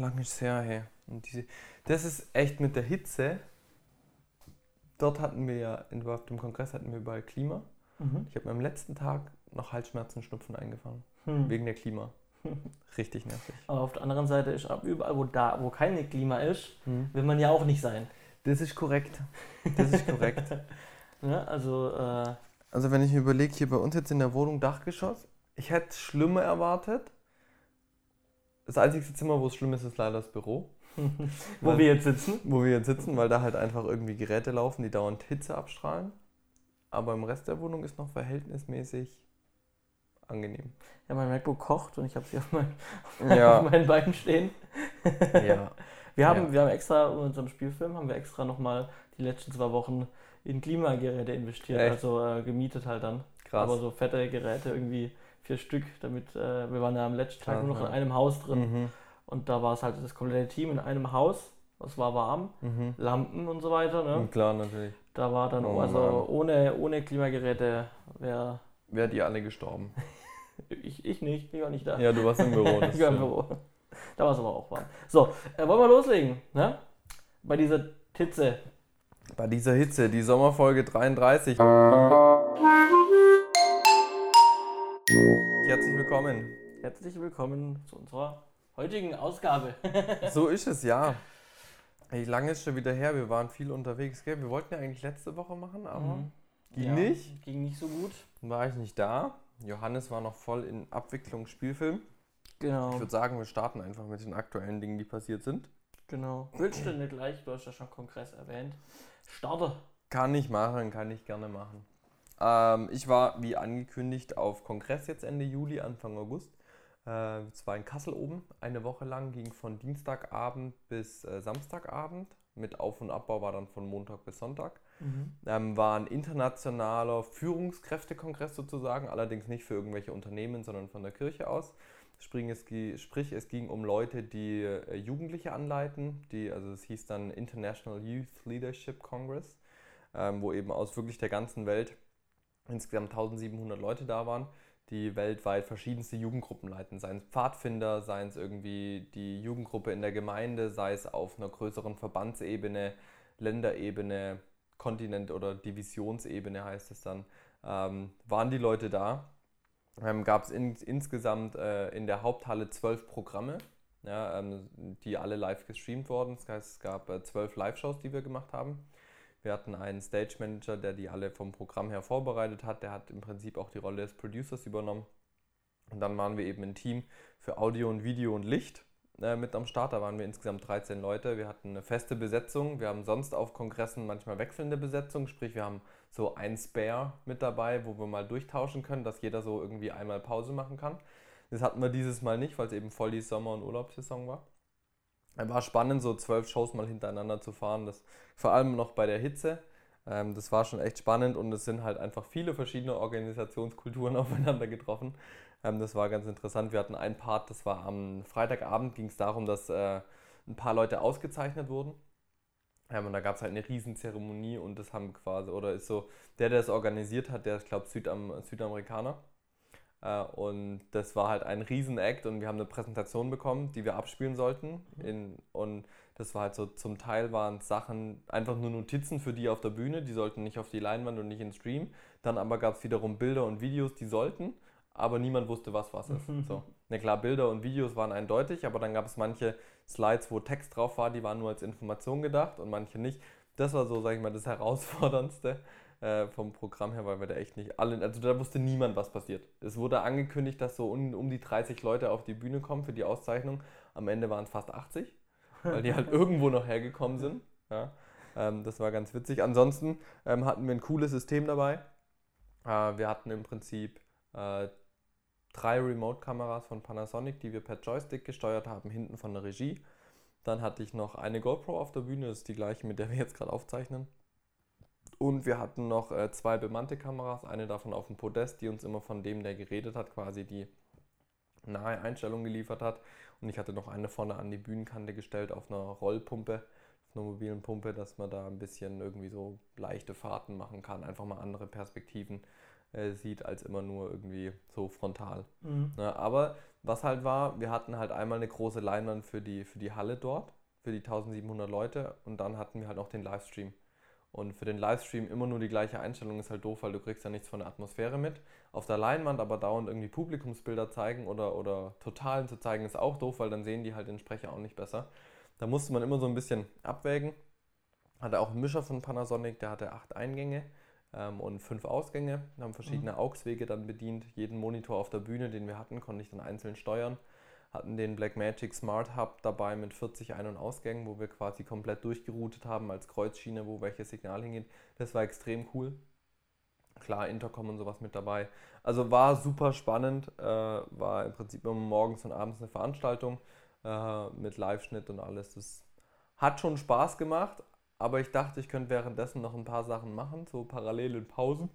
lang ist es her, hey. Und diese, das ist echt mit der Hitze. Dort hatten wir ja, auf dem Kongress hatten wir überall Klima. Mhm. Ich habe mir am letzten Tag noch Halsschmerzen, Schnupfen eingefangen. Hm. Wegen der Klima. Richtig nervig. Aber auf der anderen Seite ist auch überall, wo da, wo kein Klima ist, Hm. will man ja auch nicht sein. Das ist korrekt. Das ist korrekt. Ne? Also, äh, Also wenn ich mir überlege, hier bei uns jetzt in der Wohnung Dachgeschoss, ich hätte schlimmer erwartet. Das einzige Zimmer, wo es schlimm ist, ist leider das Büro. wo Weil- wir jetzt sitzen. Wo wir jetzt sitzen, weil da halt einfach irgendwie Geräte laufen, die dauernd Hitze abstrahlen. Aber im Rest der Wohnung ist noch verhältnismäßig angenehm. Ja, mein MacBook kocht und ich habe sie auf, mein, Ja. auf meinen Beinen stehen. Ja. Wir haben, Ja. wir haben extra in unserem Spielfilm haben wir extra nochmal die letzten zwei Wochen in Klimageräte investiert, Echt? also äh, gemietet halt dann. Krass. Aber so fette Geräte, irgendwie vier Stück, damit äh, wir waren ja am letzten Tag Krass, nur noch in einem Haus drin Mhm. und da war es halt das komplette Team in einem Haus. Es war warm, Mhm. Lampen und so weiter. Ne? Und klar, natürlich. Da war dann, Oh also Mann. ohne, ohne Klimageräte wäre Wärt ihr alle gestorben. ich, ich nicht, ich war nicht da. Ja, du warst im Büro. Ich war im. Büro. Da war es aber auch warm. So, äh, wollen wir loslegen? Ne? Bei dieser Hitze. Bei dieser Hitze, die Sommerfolge 33. Herzlich willkommen. Herzlich willkommen zu unserer heutigen Ausgabe. So ist es, ja. Wie lange ist schon wieder her? Wir waren viel unterwegs, gell? Wir wollten ja eigentlich letzte Woche machen, aber Mhm. ging Ja, nicht. Ging nicht so gut. War ich nicht da. Johannes war noch voll in Abwicklung Spielfilm. Genau. Ich würde sagen, wir starten einfach mit den aktuellen Dingen, die passiert sind. genau. Willst du nicht gleich, du hast ja schon Kongress erwähnt. Starte. Kann ich machen, kann ich gerne machen. Ähm, ich war, wie angekündigt, auf Kongress jetzt Ende Juli, Anfang August. Äh, es war in Kassel oben, eine Woche lang, ging von Dienstagabend bis äh, Samstagabend. Mit Auf- und Abbau war dann von Montag bis Sonntag. Ähm, war ein internationaler Führungskräftekongress sozusagen, allerdings nicht für irgendwelche Unternehmen, sondern von der Kirche aus. Sprich es, gi- sprich, es ging um Leute, die äh, Jugendliche anleiten, die, also es hieß dann International Youth Leadership Congress, ähm, wo eben aus wirklich der ganzen Welt insgesamt 1700 Leute da waren, die weltweit verschiedenste Jugendgruppen leiten, seien es Pfadfinder, seien es irgendwie die Jugendgruppe in der Gemeinde, sei es auf einer größeren Verbandsebene, Länderebene, Kontinent- oder Divisionsebene heißt es dann, ähm, waren die Leute da. Ähm, Gab es in, insgesamt äh, in der Haupthalle zwölf Programme, ja, ähm, die alle live gestreamt wurden. Das heißt, es gab äh, zwölf Live-Shows, die wir gemacht haben. Wir hatten einen Stage Manager, der die alle vom Programm her vorbereitet hat. Der hat im Prinzip auch die Rolle des Producers übernommen. Und dann waren wir eben ein Team für Audio und Video und Licht äh, mit am Start. Da waren wir insgesamt 13 Leute. Wir hatten eine feste Besetzung. Wir haben sonst auf Kongressen manchmal wechselnde Besetzung. Sprich, wir haben so ein Spare mit dabei, wo wir mal durchtauschen können, dass jeder so irgendwie einmal Pause machen kann. Das hatten wir dieses Mal nicht, weil es eben voll die Sommer- und Urlaubssaison war. War spannend, so zwölf Shows mal hintereinander zu fahren. Das, vor allem noch bei der Hitze. Ähm, das war schon echt spannend und es sind halt einfach viele verschiedene Organisationskulturen aufeinander getroffen. Ähm, das war ganz interessant. Wir hatten einen Part, das war am Freitagabend, ging es darum, dass äh, ein paar Leute ausgezeichnet wurden. Ähm, und da gab es halt eine Riesenzeremonie und das haben quasi, oder ist so, der, der das organisiert hat, der ist, glaube ich, Südam Südamerikaner. Äh, und das war halt ein Riesen-Act und wir haben eine Präsentation bekommen, die wir abspielen sollten. In, und das war halt so, zum Teil waren es Sachen, einfach nur Notizen für die auf der Bühne, die sollten nicht auf die Leinwand und nicht in den Stream. Dann aber gab es wiederum Bilder und Videos, die sollten, aber niemand wusste, was was ist. so. Na klar, Bilder und Videos waren eindeutig, aber dann gab es manche Slides, wo Text drauf war, die waren nur als Information gedacht und manche nicht. Das war so, sag ich mal, das Herausforderndste äh, vom Programm her, weil wir da echt nicht alle, also da wusste niemand, was passiert. Es wurde angekündigt, dass so um, um die 30 Leute auf die Bühne kommen für die Auszeichnung. Am Ende waren es fast 80, weil die halt irgendwo noch hergekommen sind. Ja. Ähm, das war ganz witzig. Ansonsten ähm, hatten wir ein cooles System dabei. Äh, wir hatten im Prinzip äh, drei Remote-Kameras von Panasonic, die wir per Joystick gesteuert haben, hinten von der Regie. Dann hatte ich noch eine GoPro auf der Bühne, das ist die gleiche, mit der wir jetzt gerade aufzeichnen. Und wir hatten noch äh, zwei bemannte Kameras, eine davon auf dem Podest, die uns immer von dem, der geredet hat, quasi die nahe Einstellung geliefert hat. Und ich hatte noch eine vorne an die Bühnenkante gestellt auf einer Rollpumpe, auf einer mobilen Pumpe, dass man da ein bisschen irgendwie so leichte Fahrten machen kann, einfach mal andere Perspektiven äh, sieht, als immer nur irgendwie so frontal. Mhm. Ne? Aber was halt war, wir hatten halt einmal eine große Leinwand für die, für die Halle dort, für die 1700 Leute und dann hatten wir halt noch den Livestream. Und für den Livestream immer nur die gleiche Einstellung ist halt doof, weil du kriegst ja nichts von der Atmosphäre mit. Auf der Leinwand aber dauernd irgendwie Publikumsbilder zeigen oder, oder Totalen zu zeigen, ist auch doof, weil dann sehen die halt den Sprecher auch nicht besser. Da musste man immer so ein bisschen abwägen. Hatte auch einen Mischer von Panasonic, der hatte acht Eingänge ähm, und fünf Ausgänge. Wir haben verschiedene AUX-Wege dann bedient. Jeden Monitor auf der Bühne, den wir hatten, konnte ich dann einzeln steuern. Hatten den Blackmagic Smart Hub dabei mit 40 Ein- und Ausgängen, wo wir quasi komplett durchgeroutet haben als Kreuzschiene, wo welches Signal hingeht. Das war extrem cool. Klar, Intercom und sowas mit dabei. Also war super spannend. Äh, war im Prinzip immer morgens und abends eine Veranstaltung äh, mit Live-Schnitt und alles. Das hat schon Spaß gemacht, aber ich dachte, ich könnte währenddessen noch ein paar Sachen machen, so parallel in Pausen.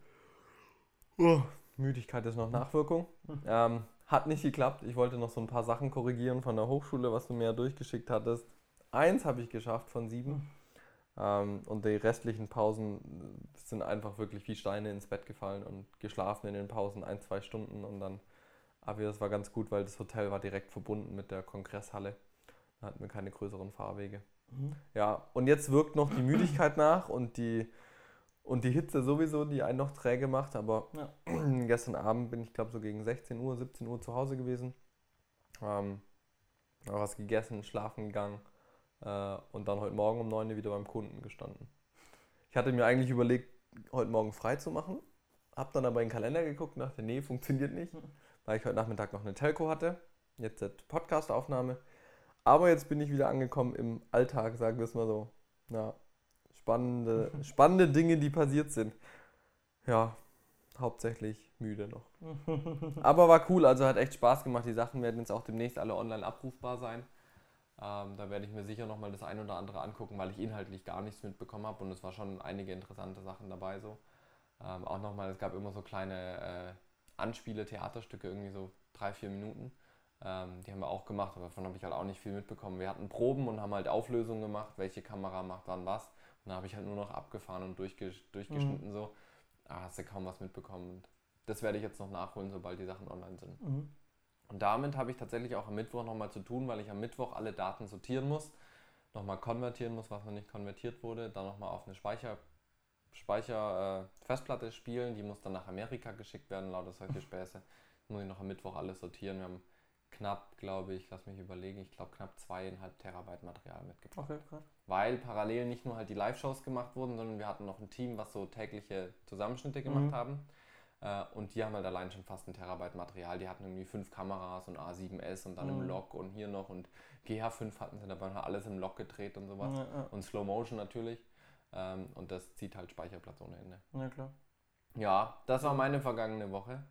Oh, Müdigkeit ist noch Nachwirkung. Ähm, hat nicht geklappt. Ich wollte noch so ein paar Sachen korrigieren von der Hochschule, was du mir ja durchgeschickt hattest. Eins habe ich geschafft von sieben. Ähm, und die restlichen Pausen sind einfach wirklich wie Steine ins Bett gefallen und geschlafen in den Pausen ein, zwei Stunden und dann. Aber das war ganz gut, weil das Hotel war direkt verbunden mit der Kongresshalle. Da hatten wir keine größeren Fahrwege. Mhm. Ja, und jetzt wirkt noch die Müdigkeit nach und die, und die Hitze sowieso, die einen noch träge macht. Aber Ja. gestern Abend bin ich, glaube so gegen 16 Uhr, 17 Uhr zu Hause gewesen. Ähm, hab was gegessen, schlafen gegangen äh, und dann heute Morgen um 9 Uhr wieder beim Kunden gestanden. Ich hatte mir eigentlich überlegt, heute Morgen frei zu machen. Hab dann aber in den Kalender geguckt und dachte, nee, funktioniert nicht, weil ich heute Nachmittag noch eine Telco hatte. Jetzt die Podcast-Aufnahme. Aber jetzt bin ich wieder angekommen im Alltag, sagen wir es mal so. Ja, spannende, spannende Dinge, die passiert sind. Ja, hauptsächlich müde noch. Aber war cool, also hat echt Spaß gemacht. Die Sachen werden jetzt auch demnächst alle online abrufbar sein. Ähm, da werde ich mir sicher nochmal das ein oder andere angucken, weil ich inhaltlich gar nichts mitbekommen habe und es war schon einige interessante Sachen dabei so. Ähm, auch nochmal, es gab immer so kleine äh, Anspiele, Theaterstücke, irgendwie so drei, vier Minuten. Ähm, die haben wir auch gemacht, aber davon habe ich halt auch nicht viel mitbekommen. Wir hatten Proben und haben halt Auflösungen gemacht, welche Kamera macht wann was. Und da habe ich halt nur noch abgefahren und durchge durchgeschnitten so. Da hast du kaum was mitbekommen. Und das werde ich jetzt noch nachholen, sobald die Sachen online sind. Mhm. Und damit habe ich tatsächlich auch am Mittwoch nochmal zu tun, weil ich am Mittwoch alle Daten sortieren muss, nochmal konvertieren muss, was noch nicht konvertiert wurde, dann nochmal auf eine Speicher, Speicher äh, Festplatte spielen, die muss dann nach Amerika geschickt werden, lauter solche Späße. Muss ich noch am Mittwoch alles sortieren. Wir haben knapp, glaube ich, lass mich überlegen, ich glaube knapp zweieinhalb Terabyte Material mitgebracht. Okay, krass. Weil parallel nicht nur halt die Live-Shows gemacht wurden, sondern wir hatten noch ein Team, was so tägliche Zusammenschnitte gemacht Mhm. haben. Äh, Und die haben halt allein schon fast ein Terabyte Material. Die hatten irgendwie fünf Kameras und A7S und dann im Mhm. Log und hier noch und GH5 hatten sie dabei, haben alles im Log gedreht und sowas. Ja, ja. Und Slow Motion natürlich. Ähm, Und das zieht halt Speicherplatz ohne Ende. ja, klar. Ja, das war meine vergangene Woche.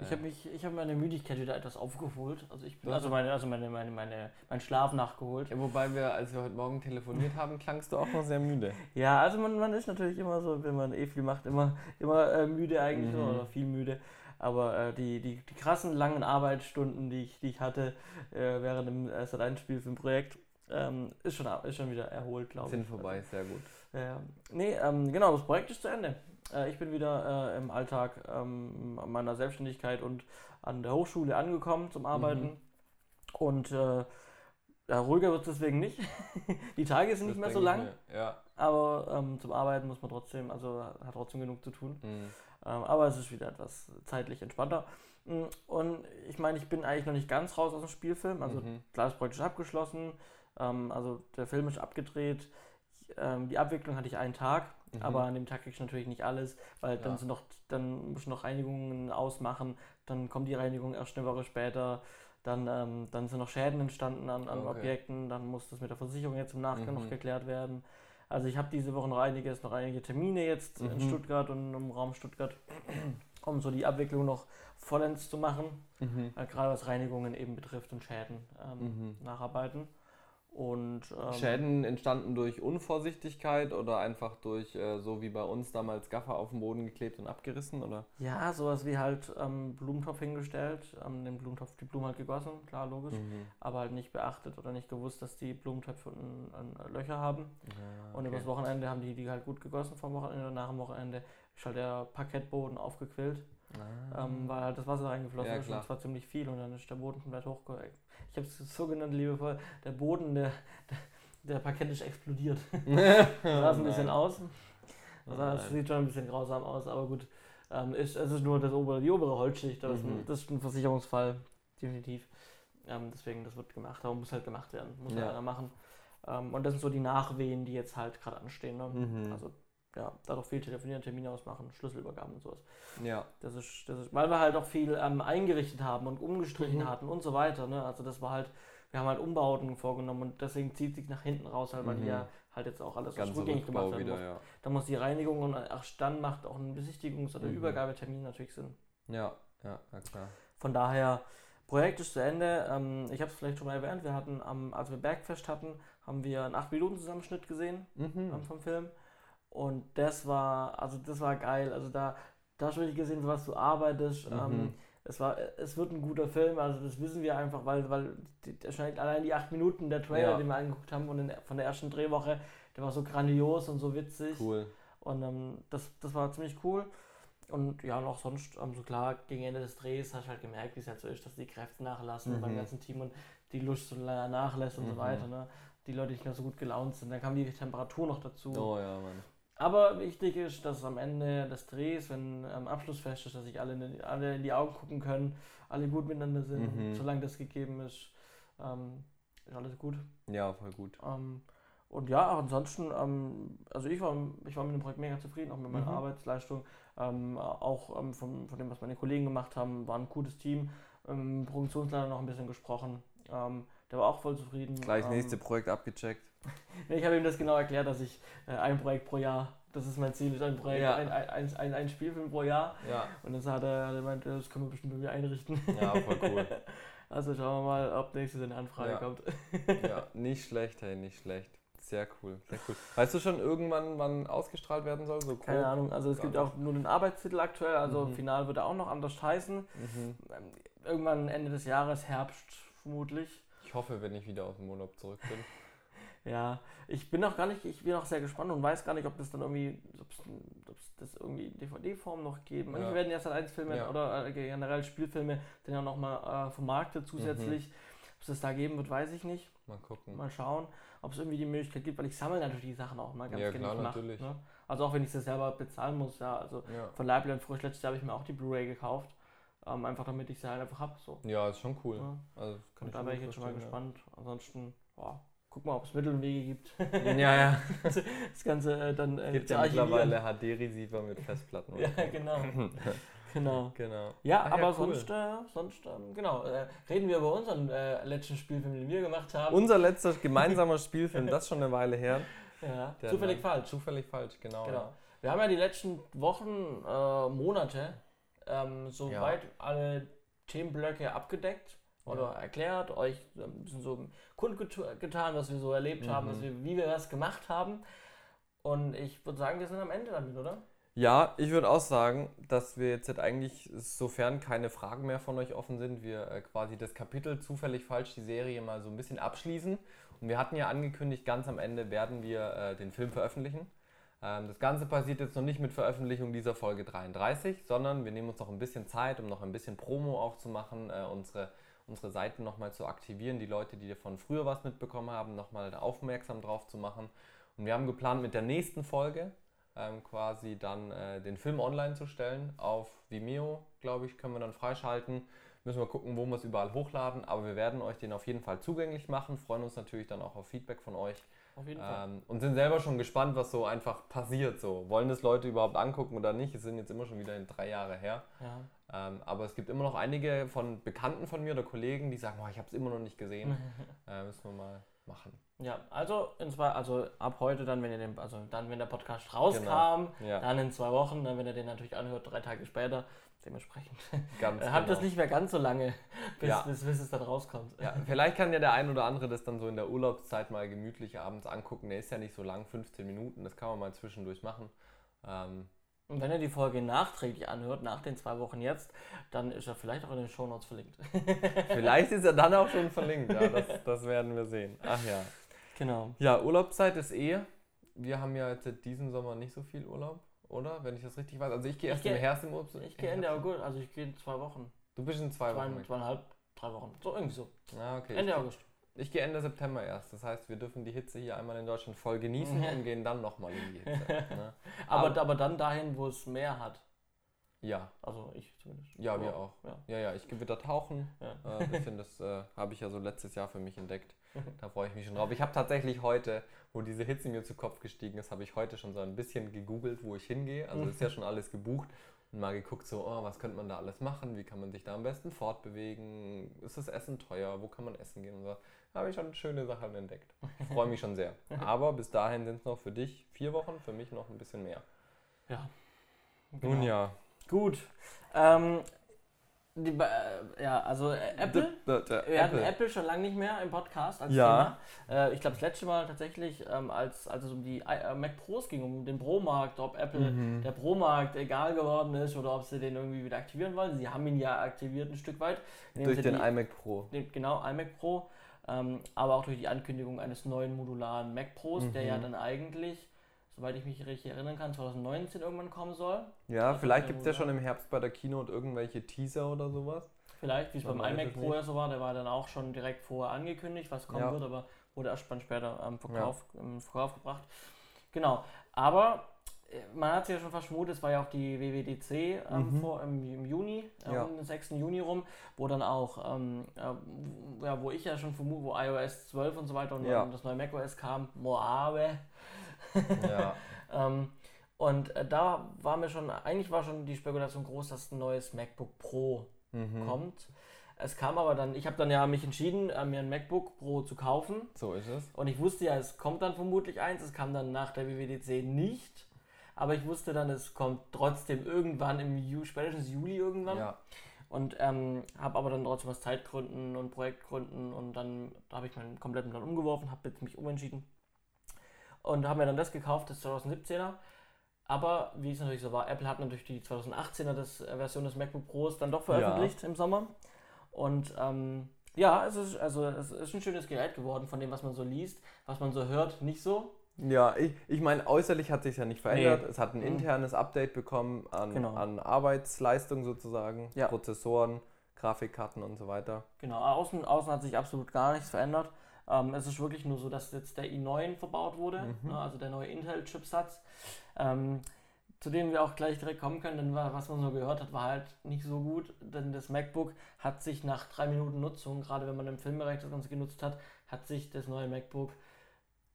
Ich Äh, habe mich, ich habe meine Müdigkeit wieder etwas aufgeholt. Also ich bin, also meine, also meine, meine, meine, mein Schlaf nachgeholt. ja, wobei wir, als wir heute Morgen telefoniert haben, klangst du auch noch sehr müde. Ja, also man, man ist natürlich immer so, wenn man eh viel macht, immer, immer äh, müde eigentlich Mhm. oder viel müde. Aber äh, die, die, die krassen langen Arbeitsstunden, die ich, die ich hatte äh, während dem äh, Sat1-Spiel für ein Projekt, ähm, ist, schon, ist schon wieder erholt, glaube ich. Sind vorbei, sehr gut. Ja. Nee, ähm, genau, das Projekt ist zu Ende. Äh, ich bin wieder äh, im Alltag ähm, meiner Selbstständigkeit und an der Hochschule angekommen zum Arbeiten. Mhm. Und äh, ja, ruhiger wird es deswegen nicht. Die Tage sind Das nicht mehr so ich lang. Ja. aber ähm, zum Arbeiten muss man trotzdem, also hat trotzdem genug zu tun. Mhm. Ähm, aber es ist wieder etwas zeitlich entspannter. Mm, Und ich meine, ich bin eigentlich noch nicht ganz raus aus dem Spielfilm. Also Mhm. klar, ist abgeschlossen. Ähm, also der Film ist abgedreht. Ähm, die Abwicklung hatte ich einen Tag, Mhm. aber an dem Tag krieg ich natürlich nicht alles, weil dann Ja. sind noch, dann muss ich noch Reinigungen ausmachen, dann kommt die Reinigung erst eine Woche später, dann, ähm, dann sind noch Schäden entstanden an, an Okay. Objekten, dann muss das mit der Versicherung jetzt im Nachgang Mhm. noch geklärt werden. Also ich habe diese Woche noch einiges, noch einige Termine jetzt in Mhm. Stuttgart und im Raum Stuttgart, um so die Abwicklung noch vollends zu machen, Mhm. äh, gerade was Reinigungen eben betrifft und Schäden ähm, Mhm. nacharbeiten. Und ähm, Schäden entstanden durch Unvorsichtigkeit oder einfach durch, äh, so wie bei uns damals, Gaffer auf den Boden geklebt und abgerissen? Oder? Ja, sowas wie halt ähm, Blumentopf hingestellt, ähm, den Blumentopf, die Blumen halt gegossen, klar, logisch, Mhm. aber halt nicht beachtet oder nicht gewusst, dass die Blumentöpfe unten ein, Löcher haben. Ja, Und okay. übers Wochenende haben die die halt gut gegossen vom Wochenende und nach dem Wochenende ist halt der Parkettboden aufgequillt, Ah. ähm, weil halt das Wasser reingeflossen Ja, ist und zwar ziemlich viel und dann ist der Boden komplett hochge... Ich habe es so genannt, liebevoll, der Boden, der, der, der Parkett ist explodiert. sah es ein bisschen aus. Oh Das nein. sieht schon ein bisschen grausam aus, aber gut. Ähm, ist, es ist nur das obere, die obere Holzschicht, das, ist ein, Mhm. das ist ein Versicherungsfall, definitiv. Ähm, deswegen, das wird gemacht, aber muss halt gemacht werden, muss Ja. halt einer machen. Ähm, und das sind so die Nachwehen, die jetzt halt gerade anstehen. Ne? Mhm. Also, ja, da doch viel telefonieren, Termine ausmachen, Schlüsselübergaben und sowas. Ja. Das ist, das ist, weil wir halt auch viel ähm, eingerichtet haben und umgestrichen Mhm. hatten und so weiter. Ne? Also das war halt, wir haben halt Umbauten vorgenommen und deswegen zieht sich nach hinten raus, halt, weil Mhm. ja halt jetzt auch alles Ganz rückgängig gemacht werden muss. ja. Da muss die Reinigung und erst dann macht auch ein Besichtigungs- oder Mhm. Übergabetermin natürlich Sinn. Ja, ja, na klar. Von daher, Projekt ist zu Ende. Ähm, ich habe es vielleicht schon mal erwähnt, wir hatten, am, als wir Bergfest hatten, haben wir einen 8-Minuten-Zusammenschnitt gesehen ähm, Mhm. vom Film. Und das war, also das war geil. Also da, da hast du wirklich gesehen, was du arbeitest. Mhm. Ähm, es, war, es wird ein guter Film, also das wissen wir einfach, weil, weil die, scheint allein die 8 Minuten, der Trailer, Ja. den wir angeguckt haben von, den, von der ersten Drehwoche, der war so grandios und so witzig. Cool. Und ähm, das, das war ziemlich cool. Und ja, und auch sonst, ähm, so klar, gegen Ende des Drehs hast du halt gemerkt, wie es halt so ist, dass die Kräfte nachlassen Mhm. beim ganzen Team und die Lust so leider nachlässt und Mhm. so weiter. Ne? Die Leute nicht mehr so gut gelaunt sind. Dann kam die Temperatur noch dazu. Oh ja, Mann. Aber wichtig ist, dass am Ende des Drehs, wenn ähm, Abschlussfest ist, dass sich alle in, die- alle in die Augen gucken können, alle gut miteinander sind, Mhm. solange das gegeben ist, ähm, ist alles gut. Ja, voll gut. Ähm, und ja, ansonsten, ähm, also ich war, ich war mit dem Projekt mega zufrieden, auch mit meiner Mhm. Arbeitsleistung. Ähm, auch ähm, von, von dem, was meine Kollegen gemacht haben, war ein gutes Team. Ähm, Produktionsleiter noch ein bisschen gesprochen. Ähm, der war auch voll zufrieden. Gleich nächste Projekt abgecheckt. Ich habe ihm das genau erklärt, dass ich äh, ein Projekt pro Jahr, das ist mein Ziel, ist ein Projekt, Ja. ein, ein, ein, ein, Spielfilm pro Jahr. Ja. Und das hat er, hat er gemeint, das können wir bestimmt irgendwie einrichten. Ja, voll cool. Also schauen wir mal, ob nächstes eine Anfrage Ja. kommt. ja, nicht schlecht, hey, nicht schlecht. Sehr cool, sehr cool. Weißt du schon irgendwann, wann ausgestrahlt werden soll? So? Keine Ahnung, also es gibt auch nur den Arbeitstitel aktuell, also Mhm. final wird er auch noch anders heißen. Mhm. Irgendwann Ende des Jahres, Herbst vermutlich. Ich hoffe, wenn ich wieder aus dem Urlaub zurück bin. Ja, ich bin auch gar nicht, ich bin auch sehr gespannt und weiß gar nicht, ob das dann irgendwie, ob es das irgendwie in DVD-Form noch geben. Manche Ja. werden erst eins Filme Ja. oder äh, generell Spielfilme dann ja nochmal äh, vermarktet zusätzlich. Ob es das da geben wird, weiß ich nicht. Mal gucken. Mal schauen, ob es irgendwie die Möglichkeit gibt, weil ich sammle natürlich die Sachen auch mal ganz Ja, klar, nach, natürlich. Ne? Also auch wenn ich das selber bezahlen muss, ja. Also Ja. von Leibler und Frisch letztes Jahr habe ich mir auch die Blu-ray gekauft. Ähm, einfach damit ich sie halt einfach habe. So. ja, ist schon cool. Ja. Also, kann Und ich da wäre ich jetzt schon mal gespannt. Ansonsten, boah, guck mal, ob es Mittel und Wege gibt. Ja, ja. ja. das Ganze äh, dann äh, Gibt ja mittlerweile HD-Receiver mit Festplatten. Ja, genau. genau. genau. Ja, Ach ja, aber cool. sonst, äh, sonst ähm, genau, äh, reden wir über unseren äh, letzten Spielfilm, den wir gemacht haben. Unser letzter gemeinsamer Spielfilm, das ist schon eine Weile her. ja, Der zufällig dann- falsch. Zufällig falsch, genau. Genau. Wir haben ja die letzten Wochen, äh, Monate ähm, soweit alle Themenblöcke abgedeckt oder erklärt, euch ein bisschen so kundgetan, was wir so erlebt haben, Mhm. was wir, wie wir das gemacht haben. Und ich würde sagen, wir sind am Ende damit, oder? Ja, ich würde auch sagen, dass wir jetzt halt eigentlich, sofern keine Fragen mehr von euch offen sind, wir äh, quasi das Kapitel zufällig falsch die Serie mal so ein bisschen abschließen. Und wir hatten ja angekündigt, ganz am Ende werden wir äh, den Film veröffentlichen. Ähm, das Ganze passiert jetzt noch nicht mit Veröffentlichung dieser Folge 33, sondern wir nehmen uns noch ein bisschen Zeit, um noch ein bisschen Promo aufzumachen, äh, unsere, unsere Seiten nochmal zu aktivieren, die Leute, die von früher was mitbekommen haben, nochmal aufmerksam drauf zu machen. Und wir haben geplant, mit der nächsten Folge ähm, quasi dann äh, den Film online zu stellen. Auf Vimeo, glaube ich, können wir dann freischalten. Müssen wir gucken, wo wir es überall hochladen. Aber wir werden euch den auf jeden Fall zugänglich machen. Freuen uns natürlich dann auch auf Feedback von euch. Auf jeden Fall. Ähm, und sind selber schon gespannt, was so einfach passiert. So. Wollen das Leute überhaupt angucken oder nicht? Es sind jetzt immer schon wieder drei Jahre her. Ja. Ähm, aber es gibt immer noch einige von Bekannten von mir oder Kollegen, die sagen, oh, ich habe es immer noch nicht gesehen. äh, müssen wir mal machen. Ja, also in zwei, also ab heute dann, wenn ihr den, also dann, wenn der Podcast rauskam, Ja, dann in zwei Wochen, dann wenn ihr den natürlich anhört, drei Tage später, dementsprechend. ganz Habt das genau. nicht mehr ganz so lange, bis, Ja. bis, bis es dann rauskommt. Ja, vielleicht kann ja der ein oder andere das dann so in der Urlaubszeit mal gemütlich abends angucken. Der ist ja nicht so lang, 15 Minuten, das kann man mal zwischendurch machen. Ähm, Und wenn ihr die Folge nachträglich anhört, nach den zwei Wochen jetzt, dann ist er vielleicht auch in den Shownotes verlinkt. vielleicht ist er dann auch schon verlinkt, ja, das, das werden wir sehen. Ach ja. Genau. Ja, Urlaubszeit ist eh. Wir haben ja jetzt diesen Sommer nicht so viel Urlaub. oder? Wenn ich das richtig weiß. Also ich gehe erst im Herbst im Urlaub. Ich gehe Ende August, also ich gehe in zwei Wochen. Du bist in zwei, zwei Wochen. Zweieinhalb, drei Wochen. So irgendwie so. Ah, okay. Ende August. Ich gehe Ende September erst. Das heißt, wir dürfen die Hitze hier einmal in Deutschland voll genießen und gehen dann nochmal in die Hitze. Ne? aber, aber, aber dann dahin, wo es Meer hat. Ja. Also ich zumindest. Ja, wir auch. Ja, ja, ja ich gehe wieder tauchen. Ja. Äh, ich finde, das äh, habe ich ja so letztes Jahr für mich entdeckt. Da freue ich mich schon drauf. Ich habe tatsächlich heute, wo diese Hitze mir zu Kopf gestiegen ist, habe ich heute schon so ein bisschen gegoogelt, wo ich hingehe. Also ist ja schon alles gebucht. Und mal geguckt, so, oh, was könnte man da alles machen? Wie kann man sich da am besten fortbewegen? Ist das Essen teuer? Wo kann man essen gehen? Und so. Da habe ich schon schöne Sachen entdeckt. Ich freue mich schon sehr. Aber bis dahin sind es noch für dich vier Wochen, für mich noch ein bisschen mehr. Ja. Genau. Nun ja. Gut. Ähm, die, äh, ja, also äh, Apple. The wir Apple. hatten Apple schon lange nicht mehr im Podcast als Ja. Thema. Äh, ich glaube, das letzte Mal tatsächlich, ähm, als, als es um die äh, Mac Pros ging, um den Pro-Markt, ob Apple Mhm. der Pro-Markt egal geworden ist oder ob sie den irgendwie wieder aktivieren wollen. Sie haben ihn ja aktiviert ein Stück weit. Durch den die, iMac Pro. den, genau, iMac Pro, ähm, aber auch durch die Ankündigung eines neuen modularen Mac Pros, der Mhm. ja dann eigentlich, soweit ich mich richtig erinnern kann, 2019 irgendwann kommen soll. Ja, Also vielleicht gibt es ja schon im Herbst bei der Keynote irgendwelche Teaser oder sowas. Vielleicht, wie es beim iMac Pro ja so war, der war dann auch schon direkt vorher angekündigt, was kommen Ja. wird, aber wurde erst dann später am Verkauf, im Verkauf gebracht. Genau, aber äh, man hat es ja schon vermutet, es war ja auch die WWDC ähm, Mhm. vor, im, im Juni, äh, Ja. um den 6. Juni rum, wo dann auch, ähm, äh, ja, wo ich ja schon vermute, wo iOS 12 und so weiter und Ja. dann das neue macOS kam, Moave. Ja. Ähm, und äh, da war mir schon, eigentlich war schon die Spekulation groß, dass ein neues MacBook Pro Mhm. kommt. Es kam aber dann, ich habe dann ja mich entschieden, äh, mir ein MacBook Pro zu kaufen. So ist es. Und ich wusste ja, es kommt dann vermutlich eins. Es kam dann nach der WWDC nicht. Aber ich wusste dann, es kommt trotzdem irgendwann im Ju spätestens Juli irgendwann. Ja. Und ähm, habe aber dann trotzdem aus Zeitgründen und Projektgründen und dann da habe ich meinen kompletten Plan umgeworfen, habe mich umentschieden und habe mir dann das gekauft, das 2017er. Aber wie es natürlich so war, Apple hat natürlich die 2018er das, äh, Version des MacBook Pros dann doch veröffentlicht im Sommer. Und ähm, ja, es ist, also, es ist ein schönes Gerät geworden, von dem, was man so liest, was man so hört, nicht so. Ja, ich, ich meine, äußerlich hat sich ja nicht verändert. Nee. Es hat ein Mhm. internes Update bekommen an, Genau. an Arbeitsleistung sozusagen, Ja. Prozessoren, Grafikkarten und so weiter. Genau, außen, außen hat sich absolut gar nichts verändert. Ähm, es ist wirklich nur so, dass jetzt der i9 verbaut wurde, Mhm. ne, also der neue Intel-Chipsatz, ähm, zu dem wir auch gleich direkt kommen können, denn wa- was man so gehört hat, war halt nicht so gut, denn das MacBook hat sich nach drei Minuten Nutzung, gerade wenn man im Filmbereich das Ganze genutzt hat, hat sich das neue MacBook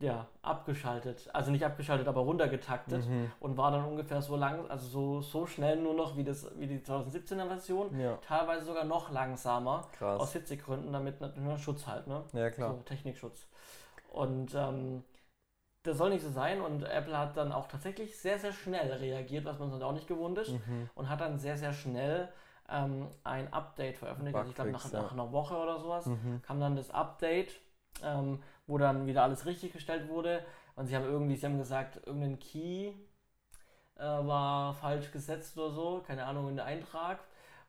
ja, abgeschaltet. Also nicht abgeschaltet, aber runtergetaktet Mhm. und war dann ungefähr so lang, also so, so schnell nur noch wie, das, wie die 2017er Version, Ja, teilweise sogar noch langsamer. Aus krass. Hitzegründen, damit natürlich nur Schutz halt, ne? Ja, klar. So, Technikschutz. Und ähm, das soll nicht so sein und Apple hat dann auch tatsächlich sehr, sehr schnell reagiert, was man sonst auch nicht gewohnt ist, Mhm. und hat dann sehr, sehr schnell ähm, ein Update veröffentlicht. Also ich glaube, nach, ja. nach einer Woche oder sowas Mhm. kam dann das Update, ähm, wo dann wieder alles richtig gestellt wurde. Und sie haben irgendwie, sie haben gesagt, irgendein Key äh, war falsch gesetzt oder so, keine Ahnung, in der Eintrag.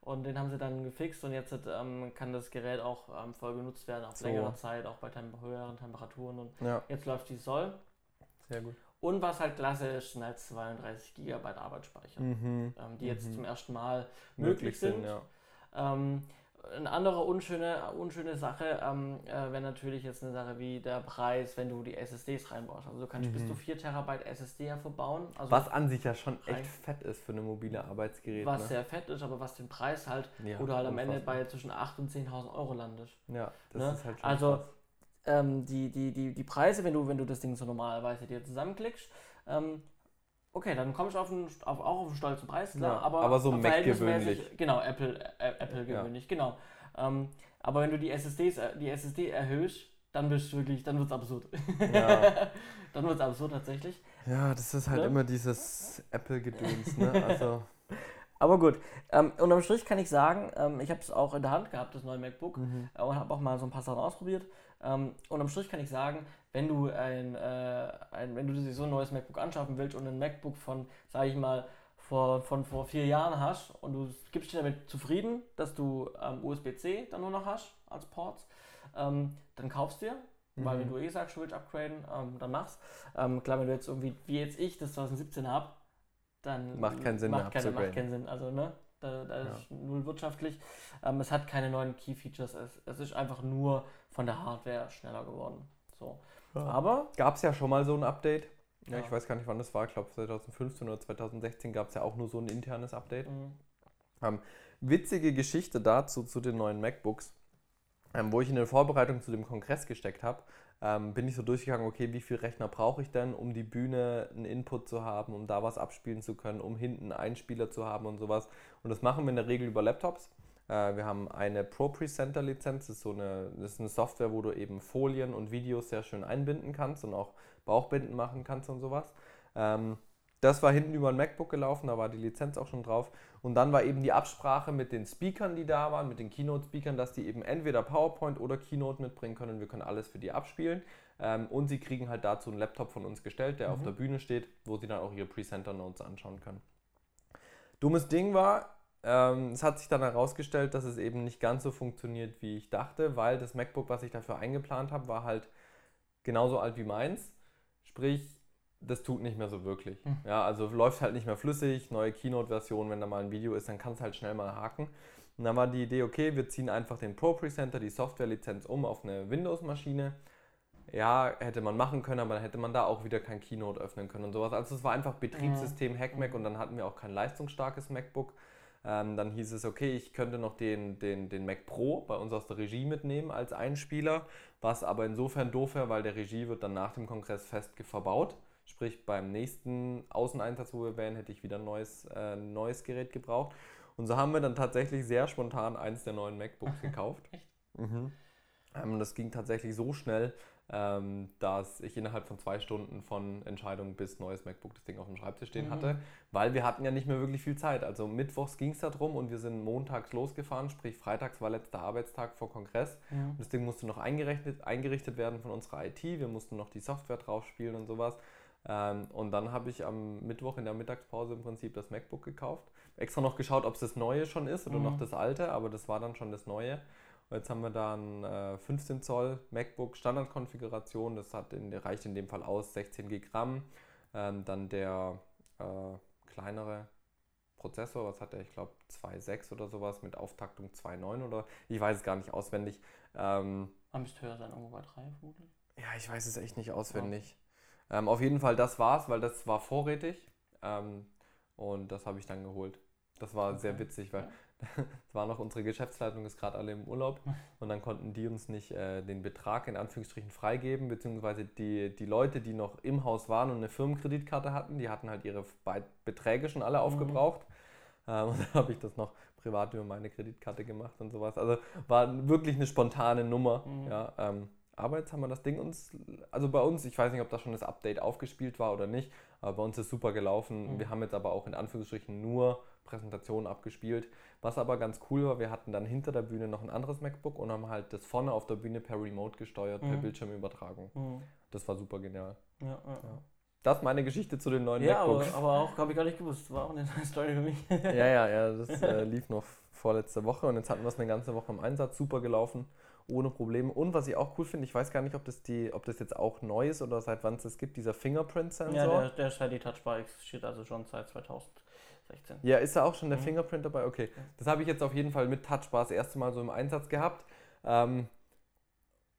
Und den haben sie dann gefixt und jetzt ähm, kann das Gerät auch ähm, voll genutzt werden, auf So. längere Zeit, auch bei tem höheren Temperaturen. Und Ja, jetzt läuft es soll. sehr gut. Und was halt klasse ist, sind halt 32 GB Arbeitsspeicher, Mhm. ähm, die jetzt Mhm. zum ersten Mal möglich sind. ja. Eine andere unschöne, unschöne Sache ähm, äh, wäre natürlich jetzt eine Sache wie der Preis, wenn du die SSDs reinbaust. Also du kannst bis Mhm. zu 4 Terabyte SSD ja verbauen. Also Was an sich ja schon echt fett ist für eine mobile Arbeitsgerät. was ne? sehr fett ist, aber was den Preis halt, ja, wo du halt am Ende bei zwischen 8.000 und 10.000 Euro landest. Ja, das ne? ist halt schon Also ähm, die, die, die, die Preise, wenn du, wenn du das Ding so normalerweise dir zusammenklickst, ähm, okay, dann kommst du auf einen, auf, auch auf einen stolzen Preis, klar, Ja, aber, aber so Mac gewöhnlich. Genau, Apple, äh, Apple gewöhnlich, genau. Ähm, aber wenn du die SSDs, äh, die SSD erhöhst, dann bist du wirklich, dann wird es absurd. Ja. dann wird es absurd tatsächlich. ja, das ist halt Ne? immer dieses Apple-Gedöns, ne? Also, Aber gut, ähm, unterm Strich kann ich sagen, ähm, ich habe es auch in der Hand gehabt, das neue MacBook. mhm. äh, und habe auch mal so ein paar Sachen ausprobiert. Ähm, und am Strich kann ich sagen, wenn du ein, äh, ein wenn du dir so ein neues MacBook anschaffen willst und ein MacBook von, sage ich mal, vor, von vor vier Jahren hast und du gibst dich damit zufrieden, dass du ähm, USB-C dann nur noch hast als Ports, ähm, dann kaufst dir. Weil Mhm. wenn du eh sagst, du willst upgraden, ähm, dann mach's. Ähm, klar, wenn du jetzt irgendwie, wie jetzt ich, das 2017 habe, dann macht keinen Sinn macht, keine, macht keinen Sinn. Also, ne? Da, da ist ja. null wirtschaftlich. Ähm, es hat keine neuen Key Features. Es, es ist einfach nur von der Hardware schneller geworden. So. Ja. Aber gab es ja schon mal so ein Update. Ja, ja, ich weiß gar nicht, wann das war. Ich glaube, 2015 oder 2016 gab es ja auch nur so ein internes Update. Mhm. Ähm, witzige Geschichte dazu zu den neuen MacBooks, ähm, wo ich in der Vorbereitung zu dem Kongress gesteckt habe ähm, bin ich so durchgegangen, okay, wie viel Rechner brauche ich denn, um die Bühne einen Input zu haben, um da was abspielen zu können, um hinten einen Spieler zu haben und sowas. Und das machen wir in der Regel über Laptops. Äh, wir haben eine Pro Presenter Lizenz, das ist so eine, das ist eine Software, wo du eben Folien und Videos sehr schön einbinden kannst und auch Bauchbinden machen kannst und sowas. Ähm, das war hinten über ein MacBook gelaufen, da war die Lizenz auch schon drauf. Und dann war eben die Absprache mit den Speakern, die da waren, mit den Keynote-Speakern, dass die eben entweder PowerPoint oder Keynote mitbringen können. Wir können alles für die abspielen. Ähm, und sie kriegen halt dazu einen Laptop von uns gestellt, der mhm. auf der Bühne steht, wo sie dann auch ihre Presenter-Notes anschauen können. Dummes Ding war, ähm, es hat sich dann herausgestellt, dass es eben nicht ganz so funktioniert, wie ich dachte, weil das MacBook, was ich dafür eingeplant habe, war halt genauso alt wie meins. Sprich, das tut nicht mehr so wirklich. Hm. Ja, also läuft halt nicht mehr flüssig, neue Keynote-Version, wenn da mal ein Video ist, dann kannst du halt schnell mal haken. Und dann war die Idee, okay, wir ziehen einfach den Pro Presenter, die Software-Lizenz um auf eine Windows-Maschine. Ja, hätte man machen können, aber dann hätte man da auch wieder kein Keynote öffnen können und sowas. Also es war einfach Betriebssystem HackMac und dann hatten wir auch kein leistungsstarkes MacBook. Ähm, dann hieß es, okay, ich könnte noch den, den, den Mac Pro bei uns aus der Regie mitnehmen als Einspieler, was aber insofern doof wäre, weil der Regie wird dann nach dem Kongress fest verbaut. Sprich, beim nächsten Außeneinsatz, wo wir wären, hätte ich wieder ein neues, äh, neues Gerät gebraucht. Und so haben wir dann tatsächlich sehr spontan eins der neuen MacBooks gekauft. Echt? Mhm. Ähm, das ging tatsächlich so schnell, ähm, dass ich innerhalb von zwei Stunden von Entscheidung bis neues MacBook das Ding auf dem Schreibtisch stehen mhm. hatte, weil wir hatten ja nicht mehr wirklich viel Zeit. Also mittwochs ging es darum und wir sind montags losgefahren, sprich freitags war letzter Arbeitstag vor Kongress. Mhm. Und das Ding musste noch eingerichtet, eingerichtet werden von unserer IT, wir mussten noch die Software drauf spielen und sowas. Ähm, und dann habe ich am Mittwoch in der Mittagspause im Prinzip das MacBook gekauft. Extra noch geschaut, ob es das neue schon ist oder mhm. noch das alte, aber das war dann schon das neue. Jetzt haben wir da ein äh, 15 Zoll MacBook Standardkonfiguration. Das hat in, reicht in dem Fall aus 16 GB RAM. Ähm, dann der äh, kleinere Prozessor, was hat der? Ich glaube 2.6 oder sowas mit Auftaktung 2.9 oder ich weiß es gar nicht auswendig. Ähm, müsste höher sein, irgendwo bei 3 vermutlich. Ja, ich weiß es echt nicht auswendig. Ja. Ähm, auf jeden Fall, das war's, weil das war vorrätig. Ähm, und das habe ich dann geholt. Das war okay. sehr witzig, weil es war noch unsere Geschäftsleitung ist gerade alle im Urlaub und dann konnten die uns nicht äh, den Betrag in Anführungsstrichen freigeben, beziehungsweise die, die Leute, die noch im Haus waren und eine Firmenkreditkarte hatten, die hatten halt ihre Beträge schon alle mhm. aufgebraucht. Mhm. Ähm, und dann habe ich das noch privat über meine Kreditkarte gemacht und sowas. Also war wirklich eine spontane Nummer. Mhm. Ja, ähm, aber jetzt haben wir das Ding uns, also bei uns, ich weiß nicht, ob da schon das Update aufgespielt war oder nicht, aber bei uns ist super gelaufen. Mhm. Wir haben jetzt aber auch in Anführungsstrichen nur Präsentationen abgespielt. Was aber ganz cool war, wir hatten dann hinter der Bühne noch ein anderes MacBook und haben halt das vorne auf der Bühne per Remote gesteuert, mhm. per Bildschirmübertragung. Mhm. Das war super genial. Ja, ja. ja. Das ist meine Geschichte zu den neuen ja, MacBooks. Ja, aber, aber, auch, habe ich gar nicht gewusst, war auch eine Story für mich. ja, ja, ja, das äh, lief noch vorletzte Woche und jetzt hatten wir es eine ganze Woche im Einsatz, super gelaufen ohne Probleme. Und was ich auch cool finde, ich weiß gar nicht, ob das, die, ob das jetzt auch neu ist oder seit wann es das gibt, dieser Fingerprint-Sensor. Ja, der, der Shady Touch Bar steht also schon seit 2016. Ja, ist da auch schon der mhm. Fingerprint dabei? Okay. Das habe ich jetzt auf jeden Fall mit Touchbar das erste Mal so im Einsatz gehabt. Ähm,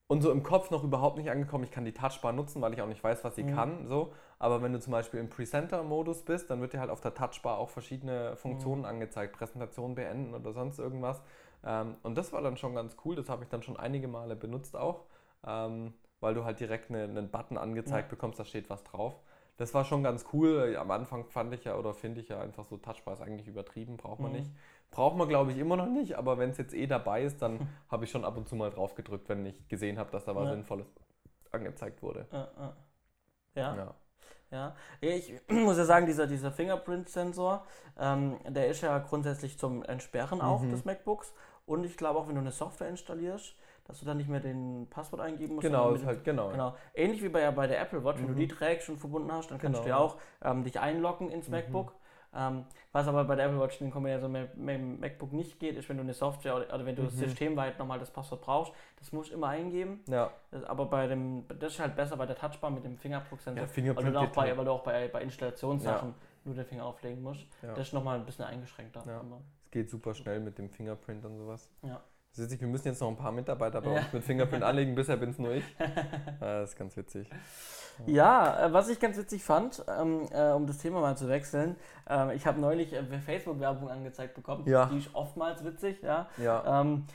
und so im Kopf noch überhaupt nicht angekommen, ich kann die Touchbar nutzen, weil ich auch nicht weiß, was sie mhm. kann. So. Aber wenn du zum Beispiel im Presenter-Modus bist, dann wird dir halt auf der Touchbar auch verschiedene Funktionen mhm. angezeigt, Präsentation beenden oder sonst irgendwas. Ähm, und das war dann schon ganz cool, das habe ich dann schon einige Male benutzt auch, ähm, weil du halt direkt eine, einen Button angezeigt ja. bekommst, da steht was drauf. Das war schon ganz cool. Am Anfang fand ich ja oder finde ich ja einfach so Touchbar ist eigentlich übertrieben, braucht man mhm. nicht. Braucht man glaube ich immer noch nicht, aber wenn es jetzt eh dabei ist, dann habe ich schon ab und zu mal drauf gedrückt, wenn ich gesehen habe, dass da was ja. Sinnvolles angezeigt wurde. Ja. ja. ja. Ja, ich muss ja sagen, dieser, dieser Fingerprint-Sensor, ähm, der ist ja grundsätzlich zum Entsperren auch mhm. des MacBooks. Und ich glaube auch, wenn du eine Software installierst, dass du dann nicht mehr den Passwort eingeben musst. Genau, ist halt, genau. genau. Ähnlich wie bei, bei der Apple Watch, wenn du die mhm. trägst und verbunden hast, dann kannst genau. du ja auch ähm, dich einloggen ins mhm. MacBook. Ähm, was aber bei der Apple Watch, den Kombination mit, mit dem MacBook nicht geht, ist, wenn du eine Software oder, oder wenn du mhm. systemweit nochmal das Passwort brauchst, das musst du immer eingeben. Ja. Das, aber bei dem, das ist halt besser bei der Touchbar mit dem Fingerabdrucksensor. Ja, Fingerprint weil du auch, bei, halt. weil du auch bei, bei Installationssachen nur den Finger auflegen musst. Ja. Das ist nochmal ein bisschen eingeschränkter. Ja. aber- Es geht super schnell mit dem Fingerprint und sowas. Ja. Das ist witzig, wir müssen jetzt noch ein paar Mitarbeiter bei Ja. uns mit Fingerprint anlegen, bisher bin es nur ich. Ah, das ist ganz witzig. Ja, äh, was ich ganz witzig fand, ähm, äh, um das Thema mal zu wechseln, ähm, ich habe neulich äh, Facebook-Werbung angezeigt bekommen, Ja. die ist oftmals witzig, ja. Ja, Ähm,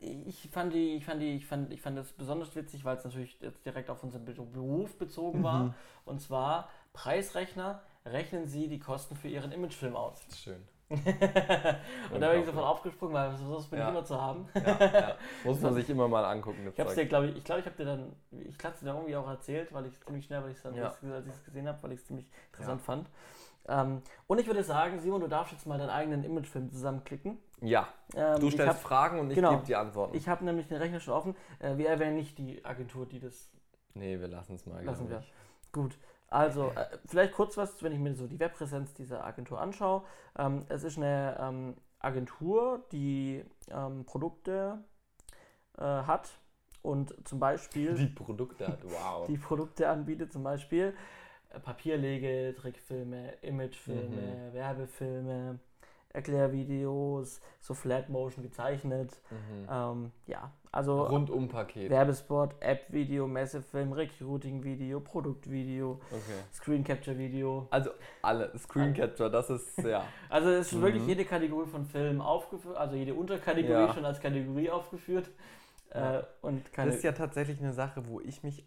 ich fand die, ich fand die, ich fand, ich fand das besonders witzig, weil es natürlich jetzt direkt auf unseren Be- Beruf bezogen war. Mhm. Und zwar Preisrechner, rechnen Sie die Kosten für Ihren Imagefilm aus. schön. Und da bin ich sofort aufgesprungen, weil sowas bin Ja. ich immer zu haben. Ja, ja. Muss man sich immer mal angucken. Ich hab's dir, glaube ich, ich glaube, ich habe dir dann, ich hatte dir irgendwie auch erzählt, weil ich ziemlich schnell, weil ich es dann, als ich es gesehen habe, weil ich es ziemlich interessant fand. Ähm, und ich würde sagen, Simon, du darfst jetzt mal deinen eigenen Imagefilm zusammenklicken. Ja, Ähm, du stellst hab- Fragen und ich genau. gebe die Antworten. Ich habe nämlich den Rechner schon offen. Äh, wir erwähnen nicht die Agentur, die das. nee, wir lassen es mal. Lassen wir. Gut. Also, äh, vielleicht kurz was, wenn ich mir so die Webpräsenz dieser Agentur anschaue. Ähm, es ist eine ähm, Agentur, die ähm, Produkte äh, hat und zum Beispiel Die Produkte hat, wow. die Produkte anbietet, zum Beispiel äh, Papierlege, Trickfilme, Imagefilme, Mhm. Werbefilme, Erklärvideos, so Flat Motion gezeichnet. Mhm. Ähm, ja, also Rundum-Paket. Werbespot, App-Video, Messefilm, Recruiting-Video, Produktvideo, Okay. Screen Capture-Video. Also alle, Screen Capture, das ist, ja. Also es ist Mhm. wirklich jede Kategorie von Filmen aufgeführt, also jede Unterkategorie Ja. schon als Kategorie aufgeführt. Ja. Äh, und keine, Das ist ja tatsächlich eine Sache, wo ich mich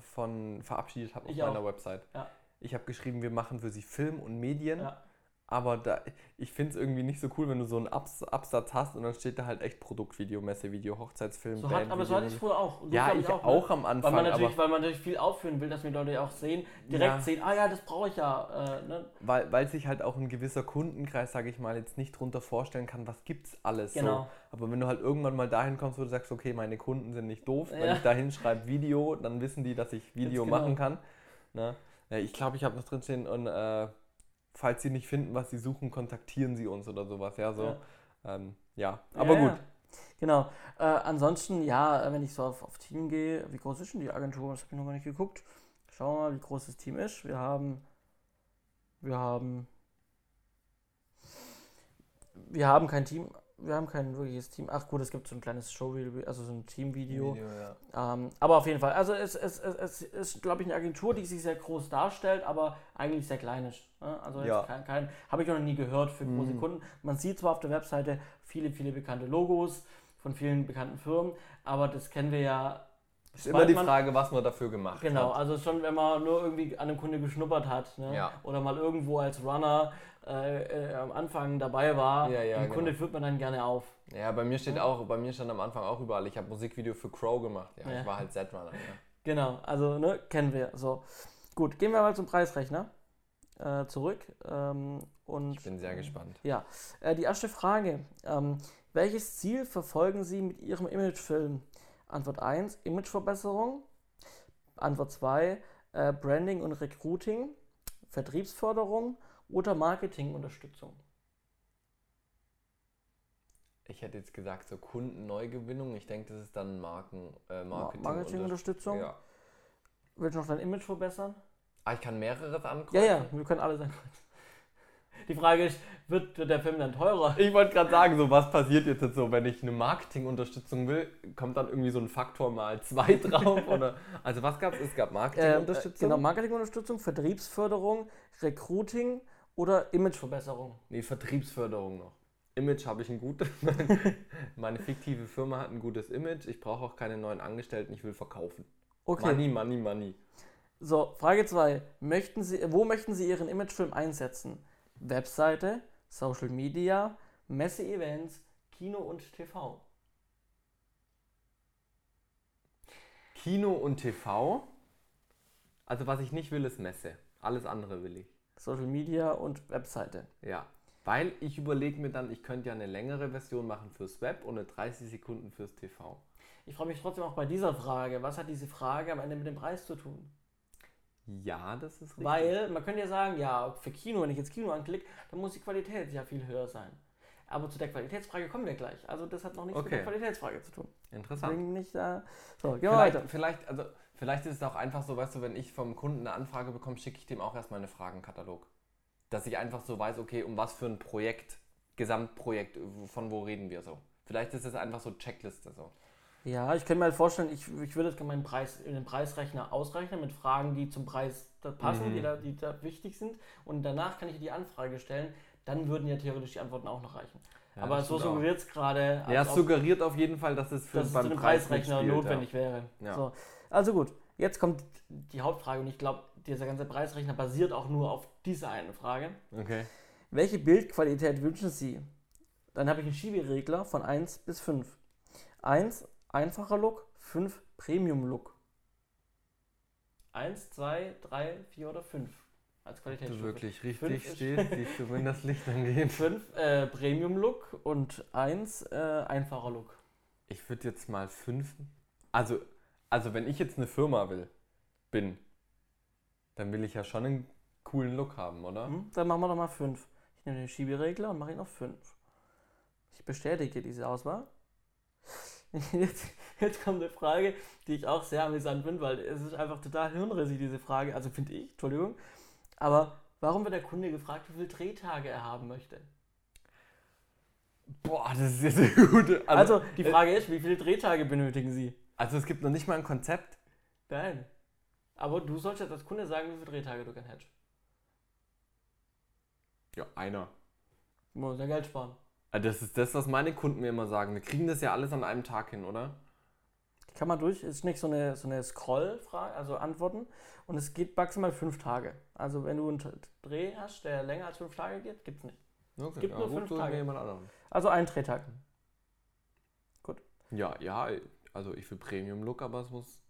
von verabschiedet habe auf Ich meiner auch. Website. Ja. Ich habe geschrieben, wir machen für sie Film und Medien, Ja. Aber da, ich finde es irgendwie nicht so cool, wenn du so einen Abs Absatz hast und dann steht da halt echt Produktvideo, Messevideo, Hochzeitsfilm, so hat, aber so hatte ich es früher auch. Du, Ja, ich ne? auch, am Weil Anfang, man, natürlich, weil man natürlich viel aufführen will, dass mir Leute auch sehen, direkt Ja. sehen, ah ja, das brauche ich ja. Äh, ne? weil, weil sich halt auch ein gewisser Kundenkreis, sage ich mal, jetzt nicht drunter vorstellen kann, was gibt's alles Genau. so. Aber wenn du halt irgendwann mal dahin kommst, wo du sagst, okay, meine Kunden sind nicht doof, wenn Ja. ich da hinschreibe Video, dann wissen die, dass ich Video genau. machen kann. Ne? Ja, ich glaube, ich habe noch drinstehen und äh, falls sie nicht finden, was sie suchen, kontaktieren sie uns oder sowas. Ja, so. Ja. Ähm, ja. aber Ja, gut. Genau. Äh, ansonsten, ja, äh, wenn ich so auf, auf Team gehe, wie groß ist denn die Agentur? Das habe ich noch gar nicht geguckt. Schauen wir mal, wie groß das Team ist. Wir haben, wir haben, wir haben kein Team, wir haben kein wirkliches Team. Ach gut, es gibt so ein kleines Showvideo, also so ein Teamvideo. Video, ja. Ähm, aber auf jeden Fall, also es, es, es, es ist, glaube ich, eine Agentur, die sich sehr groß darstellt, aber eigentlich sehr klein ist. ne? Also jetzt Ja. kein, kein habe ich noch nie gehört für große Mhm. Kunden. Man sieht zwar auf der Webseite viele, viele bekannte Logos von vielen bekannten Firmen, aber das kennen wir ja. Ist immer die Frage, was man dafür gemacht Genau, hat. also schon, wenn man nur irgendwie an einem Kunde geschnuppert hat ne? Ja. oder mal irgendwo als Runner äh, äh, am Anfang dabei war, Ja, ja, den Kunde genau. führt man dann gerne auf. Ja, bei mir steht auch, bei mir stand am Anfang auch überall, ich habe Musikvideo für Crow gemacht. Ja, Ja. ich war halt Z-Runner. Ja. Genau, also ne, kennen wir. So. Gut, gehen wir mal zum Preisrechner äh, zurück. Ähm, und, Ich bin sehr gespannt. Äh, die erste Frage. Ähm, welches Ziel verfolgen Sie mit Ihrem Imagefilm? Antwort 1, Imageverbesserung. Antwort 2, äh, Branding und Recruiting, Vertriebsförderung oder Marketingunterstützung. Ich hätte jetzt gesagt, so Kundenneugewinnung. Ich denke, das ist dann Marken, äh, Ma- Marketing. Marketingunterstützung. Ja. Willst du noch dein Image verbessern? Ah, ich kann mehreres ankreuzen? Ja, ja, wir können alles ankreuzen. Die Frage ist, wird, wird der Film dann teurer? Ich wollte gerade sagen, so was passiert jetzt, jetzt so, wenn ich eine Marketingunterstützung will, kommt dann irgendwie so ein Faktor mal zwei drauf? oder? Also was gab es? Es gab Ähm, Marketingunterstützung. äh, genau, Marketingunterstützung, Vertriebsförderung, Recruiting oder Imageverbesserung. Nee, Vertriebsförderung noch. Image habe ich ein gutes. Meine fiktive Firma hat ein gutes Image. Ich brauche auch keine neuen Angestellten. Ich will verkaufen. Okay, Money, money, money. so, Frage 2. Möchten Sie, wo möchten Sie Ihren Imagefilm einsetzen? Webseite, Social Media, Messe-Events, Kino und TV. Kino und TV. Also was ich nicht will, ist Messe. Alles andere will ich. Social Media und Webseite. Ja. Weil ich überlege mir dann, ich könnte ja eine längere Version machen fürs Web und eine 30 Sekunden fürs TV. Ich frage mich trotzdem auch bei dieser Frage, was hat diese Frage am Ende mit dem Preis zu tun? Ja, das ist richtig. Weil man könnte ja sagen, ja, für Kino, wenn ich jetzt Kino anklicke, dann muss die Qualität ja viel höher sein. Aber zu der Qualitätsfrage kommen wir gleich. Also das hat noch nichts mit Okay. der Qualitätsfrage zu tun. Interessant. Deswegen nicht da. So, gehen wir Vielleicht, weiter. vielleicht, also, vielleicht ist es auch einfach so, weißt du, wenn ich vom Kunden eine Anfrage bekomme, schicke ich dem auch erstmal einen Fragenkatalog. dass ich einfach so weiß, okay, um was für ein Projekt, Gesamtprojekt, von wo reden wir so. Vielleicht ist es einfach so Checkliste so. Ja, ich kann mir halt vorstellen, ich, ich würde jetzt meinen Preis in den Preisrechner ausrechnen mit Fragen, die zum Preis passen, mhm. die, da, die da wichtig sind. Und danach kann ich die Anfrage stellen. Dann würden ja theoretisch die Antworten auch noch reichen. Ja, Aber so suggeriert es gerade. Ja, es suggeriert auf jeden Fall, dass es für, dass beim es Preisrechner spielt, notwendig ja. wäre. Ja. So. Also gut, jetzt kommt die Hauptfrage und ich glaube, dieser ganze Preisrechner basiert auch nur auf dieser einen Frage. Okay. Welche Bildqualität wünschen Sie? Dann habe ich einen Schieberegler von 1 bis 5. 1 einfacher Look, 5 Premium Look. 1, 2, 3, 4 oder 5 als Qualitätsstufe. Du wirklich richtig stehst, siehst du, wenn das Licht angeht. 5 äh, Premium Look und 1 äh, einfacher Look. Ich würde jetzt mal 5. Also, also wenn ich jetzt eine Firma will, bin, dann will ich ja schon einen coolen Look haben, oder? Hm, dann machen wir doch mal 5. Ich nehme den Schieberegler und mache ihn auf 5. Ich bestätige diese Auswahl. Jetzt, jetzt, kommt eine Frage, die ich auch sehr amüsant finde, weil es ist einfach total hirnrissig, diese Frage. Also finde ich, Entschuldigung. Aber warum wird der Kunde gefragt, wie viele Drehtage er haben möchte? Boah, das ist jetzt eine gute. Also, also die Frage äh, ist, wie viele Drehtage benötigen Sie? Also es gibt noch nicht mal ein Konzept. Nein. Aber du sollst jetzt als Kunde sagen, wie viele Drehtage du gerne hättest. Ja, einer. Du musst ja Geld sparen. Ah, das ist das, was meine Kunden mir immer sagen. Wir kriegen das ja alles an einem Tag hin, oder? Kann man durch, ist nicht so eine, so eine Scroll-Frage, also Antworten. Und es geht maximal fünf Tage. Also wenn du einen Dreh hast, der länger als fünf Tage geht, gibt es nicht. Okay, es gibt nur fünf Tage. Also ein Drehtag. Gut. Ja, ja, also ich will Premium-Look, aber es muss,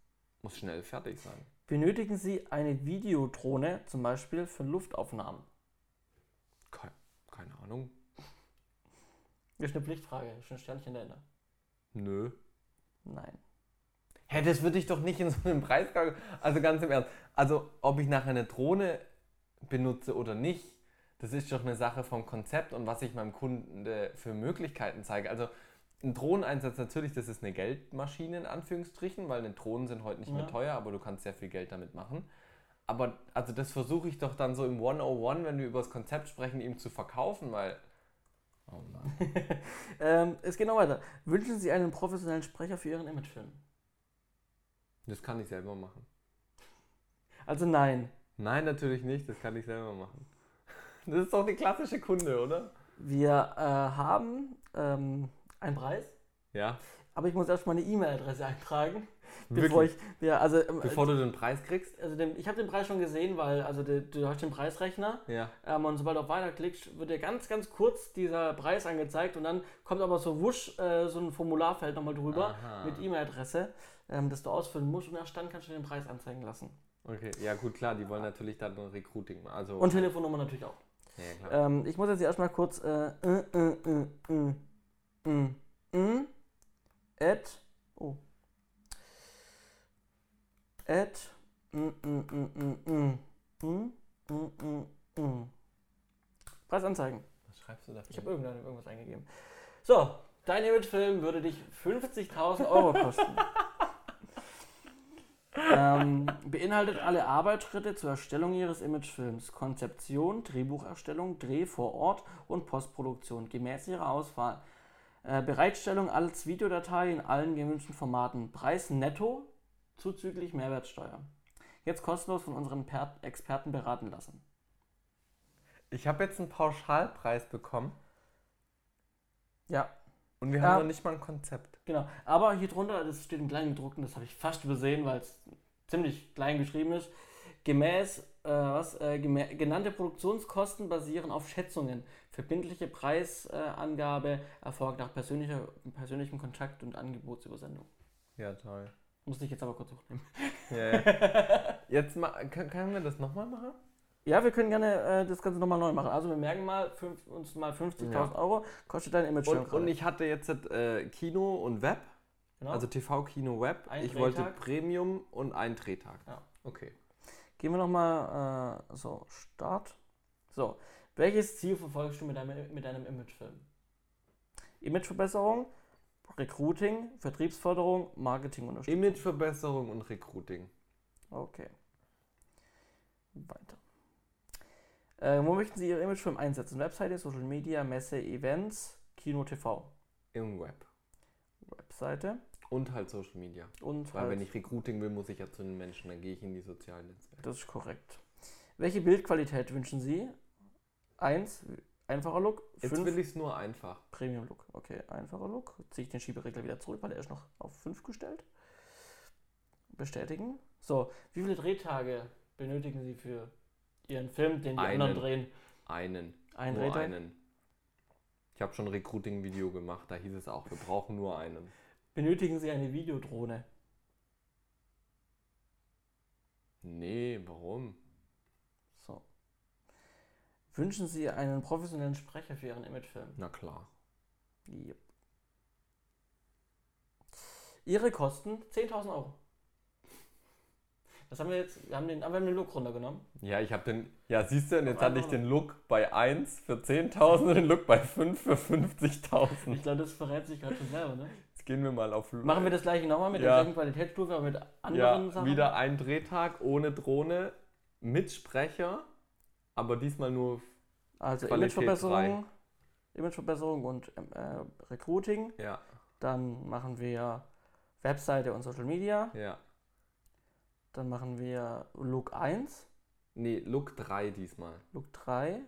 muss schnell fertig sein. Benötigen Sie eine Videodrohne zum Beispiel für Luftaufnahmen? Keine, keine Ahnung. Das ist eine Pflichtfrage, ist ein Sternchen dahinter. Nö. Nein. Hä, das würde ich doch nicht in so einem Preis. Also ganz im Ernst. Also, ob ich nachher eine Drohne benutze oder nicht, das ist doch eine Sache vom Konzept und was ich meinem Kunden für Möglichkeiten zeige. Also, ein Drohneneinsatz natürlich, das ist eine Geldmaschine in Anführungsstrichen, weil eine Drohnen sind heute nicht ja. mehr teuer, aber du kannst sehr viel Geld damit machen. Aber also das versuche ich doch dann so im 101, wenn wir über das Konzept sprechen, ihm zu verkaufen, weil Oh ähm, es geht noch weiter. Wünschen Sie einen professionellen Sprecher für Ihren Imagefilm? Das kann ich selber machen. Also nein. Nein, natürlich nicht. Das kann ich selber machen. Das ist doch die klassische Kunde, oder? Wir äh, haben ähm, einen Preis. Ja. Aber ich muss erstmal eine E-Mail-Adresse eintragen. Bevor ich, ja, also, ähm, bevor du den Preis kriegst? Also den, ich habe den Preis schon gesehen, weil also de, du hast den Preisrechner. Ja. Ähm, und sobald du auf Weiter klickst, wird dir ganz, ganz kurz dieser Preis angezeigt und dann kommt aber so wusch äh, so ein Formularfeld nochmal drüber Aha. mit E-Mail-Adresse, ähm, das du ausfüllen musst und erst dann kannst du den Preis anzeigen lassen. Okay, ja gut, klar, die wollen natürlich dann ein Recruiting Also, und Telefonnummer natürlich auch. Ja, klar. Ähm, ich muss jetzt erstmal kurz äh, äh, at, oh, at Preis anzeigen. Was schreibst du da? Ich habe irgendwas eingegeben. So, dein Imagefilm würde dich 50.000 Euro kosten. ähm, beinhaltet alle Arbeitsschritte zur Erstellung Ihres Imagefilms. Konzeption, Drehbucherstellung, Dreh vor Ort und Postproduktion gemäß Ihrer Auswahl. Äh, Bereitstellung als Videodatei in allen gewünschten Formaten. Preis netto zuzüglich Mehrwertsteuer. Jetzt kostenlos von unseren per Experten beraten lassen. Ich habe jetzt einen Pauschalpreis bekommen. Ja. Und wir ja. haben noch nicht mal ein Konzept. Genau. Aber hier drunter, das steht in klein gedruckt das habe ich fast übersehen, weil es ziemlich klein geschrieben ist. Gemäß, äh, was, äh, genannte Produktionskosten basieren auf Schätzungen. Verbindliche Preisangabe erfolgt nach persönlicher, persönlichem Kontakt und Angebotsübersendung. Ja, toll. Muss ich jetzt aber kurz hochnehmen. Ja, ja. Jetzt mal, können, können wir das nochmal machen? Ja, wir können gerne äh, das Ganze nochmal neu machen. Also wir merken mal, fünf, uns mal 50.000 ja. Euro kostet dein Image. Und, und ich hatte jetzt äh, Kino und Web. Genau. Also TV, Kino, Web. Ein ich Drehtag. wollte Premium und einen Drehtag. Ja. Okay. Gehen wir nochmal, äh, so, Start. So, welches Ziel verfolgst du mit deinem, mit deinem Imagefilm? Imageverbesserung, Recruiting, Vertriebsförderung, Marketing und Imageverbesserung und Recruiting. Okay. Weiter. Äh, wo möchten Sie Ihre Imagefilm einsetzen? Webseite, Social Media, Messe, Events, Kino, TV. Im Web. Webseite. Und halt Social Media. Und Weil halt, wenn ich Recruiting will, muss ich ja zu den Menschen, dann gehe ich in die sozialen Netzwerke. Das ist korrekt. Welche Bildqualität wünschen Sie? Eins, einfacher Look. Jetzt Fünf, will ich es nur einfach. Premium Look. Okay, einfacher Look. Ziehe ich den Schieberegler wieder zurück, weil er ist noch auf 5 gestellt. Bestätigen. So, wie viele Drehtage benötigen Sie für Ihren Film, den die Einen. anderen drehen? Einen. Ein nur Drehtag? einen. Ich habe schon ein Recruiting-Video gemacht, da hieß es auch, wir brauchen nur einen. Benötigen Sie eine Videodrohne? Nee, warum? So. Wünschen Sie einen professionellen Sprecher für Ihren Imagefilm? Na klar. Yep. Ihre Kosten 10.000 Euro. Das haben wir jetzt, wir haben den, aber wir haben den Look runtergenommen. Ja, ich habe den. Ja, siehst du, und jetzt hatte ich den Look bei 1 für 10.000 und den Look bei 5 für 50.000. Ich glaube, das verrät sich gerade schon selber, ne? Jetzt gehen wir mal auf. Machen wir das gleiche nochmal mit Ja. der gleichen Qualitätsstufe, aber mit anderen Ja, Sachen? wieder ein Drehtag ohne Drohne mit Sprecher, aber diesmal nur. Also Qualität Imageverbesserung, Imageverbesserung und ähm, äh, Recruiting. Ja, Dann machen wir Webseite und Social Media. ja. Dann machen wir Look 1, Nee, Look 3 diesmal. Look 3.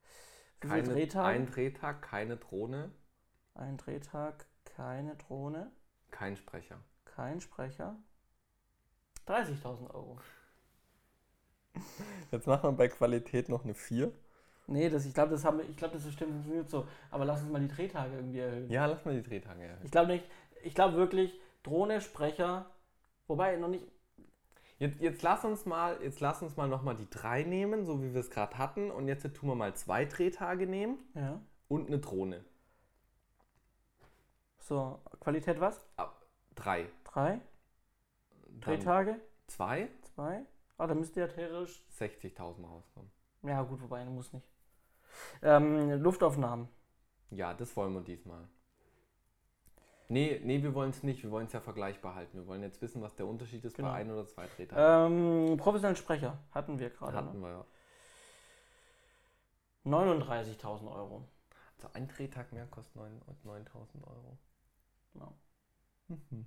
Wie viele Keine, Drehtage? ein Drehtag, keine Drohne, Ein Drehtag, keine Drohne, kein Sprecher. kein Sprecher. 30.000 Euro. Jetzt machen wir bei Qualität noch eine 4. Nee, das, ich glaube, das, haben ich glaub, das System funktioniert so. Aber lass uns mal die Drehtage irgendwie erhöhen. Ja, lass mal die Drehtage erhöhen. Ich glaube nicht, ich glaube wirklich, Drohne, Sprecher, wobei noch nicht, Jetzt, jetzt lass uns mal, jetzt lass uns mal nochmal die 3 nehmen, so wie wir es gerade hatten. Und jetzt tun wir mal zwei Drehtage nehmen ja. und eine Drohne. So, Qualität was? Drei. Drei Dann Drehtage? Zwei, Zwei? Ah, da müsste ja theoretisch. 60.000 rauskommen. Ja, gut, wobei, muss nicht. Ähm, Luftaufnahmen. Ja, das wollen wir diesmal. Nee, nee, wir wollen es nicht. Wir wollen es ja vergleichbar halten. Wir wollen jetzt wissen, was der Unterschied ist Genau. bei ein oder zwei Drehtagen. Ähm, professionellen Sprecher hatten wir gerade. Hatten Ne? wir ja. 39.000 Euro. Also ein Drehtag mehr kostet 9 9.000 Euro. Ja. Mhm.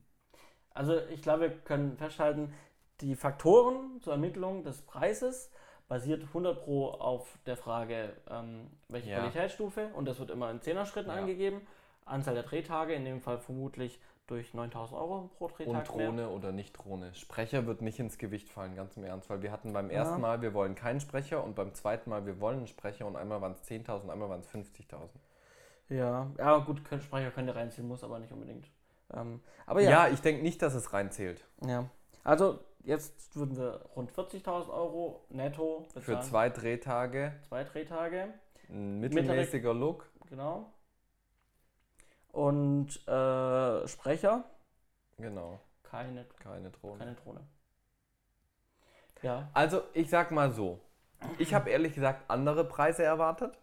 Also ich glaube, wir können festhalten, die Faktoren zur Ermittlung des Preises basiert 100 Pro auf der Frage, ähm, welche Ja. Qualitätsstufe und das wird immer in 10er Schritten Ja. angegeben. Anzahl der Drehtage, in dem Fall vermutlich durch 9000 Euro pro Drehtag. Und mehr. Drohne oder nicht Drohne. Sprecher wird nicht ins Gewicht fallen, ganz im Ernst, weil wir hatten beim Ja. ersten Mal, wir wollen keinen Sprecher und beim zweiten Mal, wir wollen einen Sprecher und einmal waren es 10.000, einmal waren es 50.000. Ja, ja gut, können, Sprecher könnte reinziehen, muss aber nicht unbedingt. Ähm, aber Ja, ja, ich denke nicht, dass es reinzählt. ja. Also jetzt würden wir rund 40.000 Euro netto Für bezahlen. zwei Drehtage, zwei Drehtage. ein mittelmäßiger Look. Genau. Und äh, Sprecher, Genau, keine, keine Drohne. keine Drohne. Ja, Also, ich sag mal so. Ich habe ehrlich gesagt andere Preise erwartet.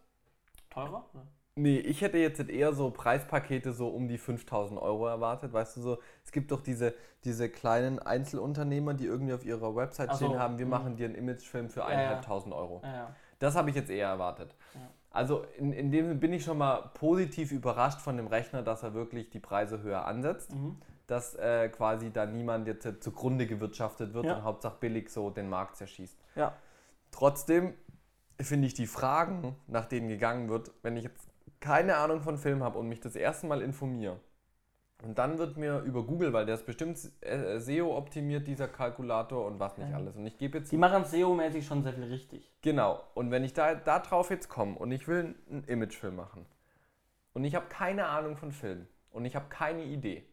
teurer? oder? Nee, ich hätte jetzt eher so Preispakete so um die 5000 Euro erwartet. Weißt du so, es gibt doch diese, diese kleinen Einzelunternehmer, die irgendwie auf ihrer Website so, stehen haben, wir mhm. machen dir einen Imagefilm für Ja, 1.500 Euro. Ja, ja. Das habe ich jetzt eher erwartet. Also in, in dem Sinne bin ich schon mal positiv überrascht von dem Rechner, dass er wirklich die Preise höher ansetzt. Mhm. Dass äh, quasi da niemand jetzt äh, zugrunde gewirtschaftet wird Ja. und Hauptsache billig so den Markt zerschießt. Ja. Trotzdem finde ich die Fragen, nach denen gegangen wird, wenn ich jetzt keine Ahnung von Film habe und mich das erste Mal informiere. Und dann wird mir über Google, weil der ist bestimmt äh, SEO optimiert, dieser Kalkulator und was nicht Ja. alles. Und ich gebe jetzt Die machen SEO-mäßig schon sehr viel richtig. Genau. Und wenn ich da, da drauf jetzt komme und ich will einen Imagefilm machen und ich habe keine Ahnung von Film und ich habe keine Idee,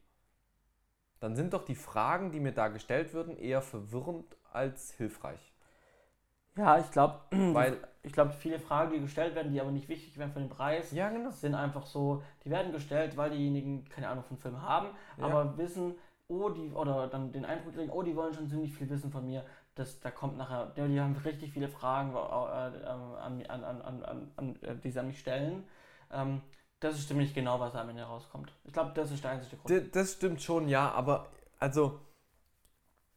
dann sind doch die Fragen, die mir da gestellt würden, eher verwirrend als hilfreich. Ja, ich glaube, Weil, ich glaube, viele Fragen, die gestellt werden, die aber nicht wichtig werden für den Preis, ja genau. sind einfach so, die werden gestellt, weil diejenigen keine Ahnung von Film haben, Ja. aber wissen, oh, die, oder dann den Eindruck kriegen, oh, die wollen schon ziemlich viel wissen von mir. Das, da kommt nachher, die haben richtig viele Fragen, äh, äh, an, an, an, an, an, an, äh, die sie an mich stellen. Ähm, das ist ziemlich genau, was am Ende rauskommt. Ich glaube, das ist der einzige Grund. D das stimmt schon, ja, aber also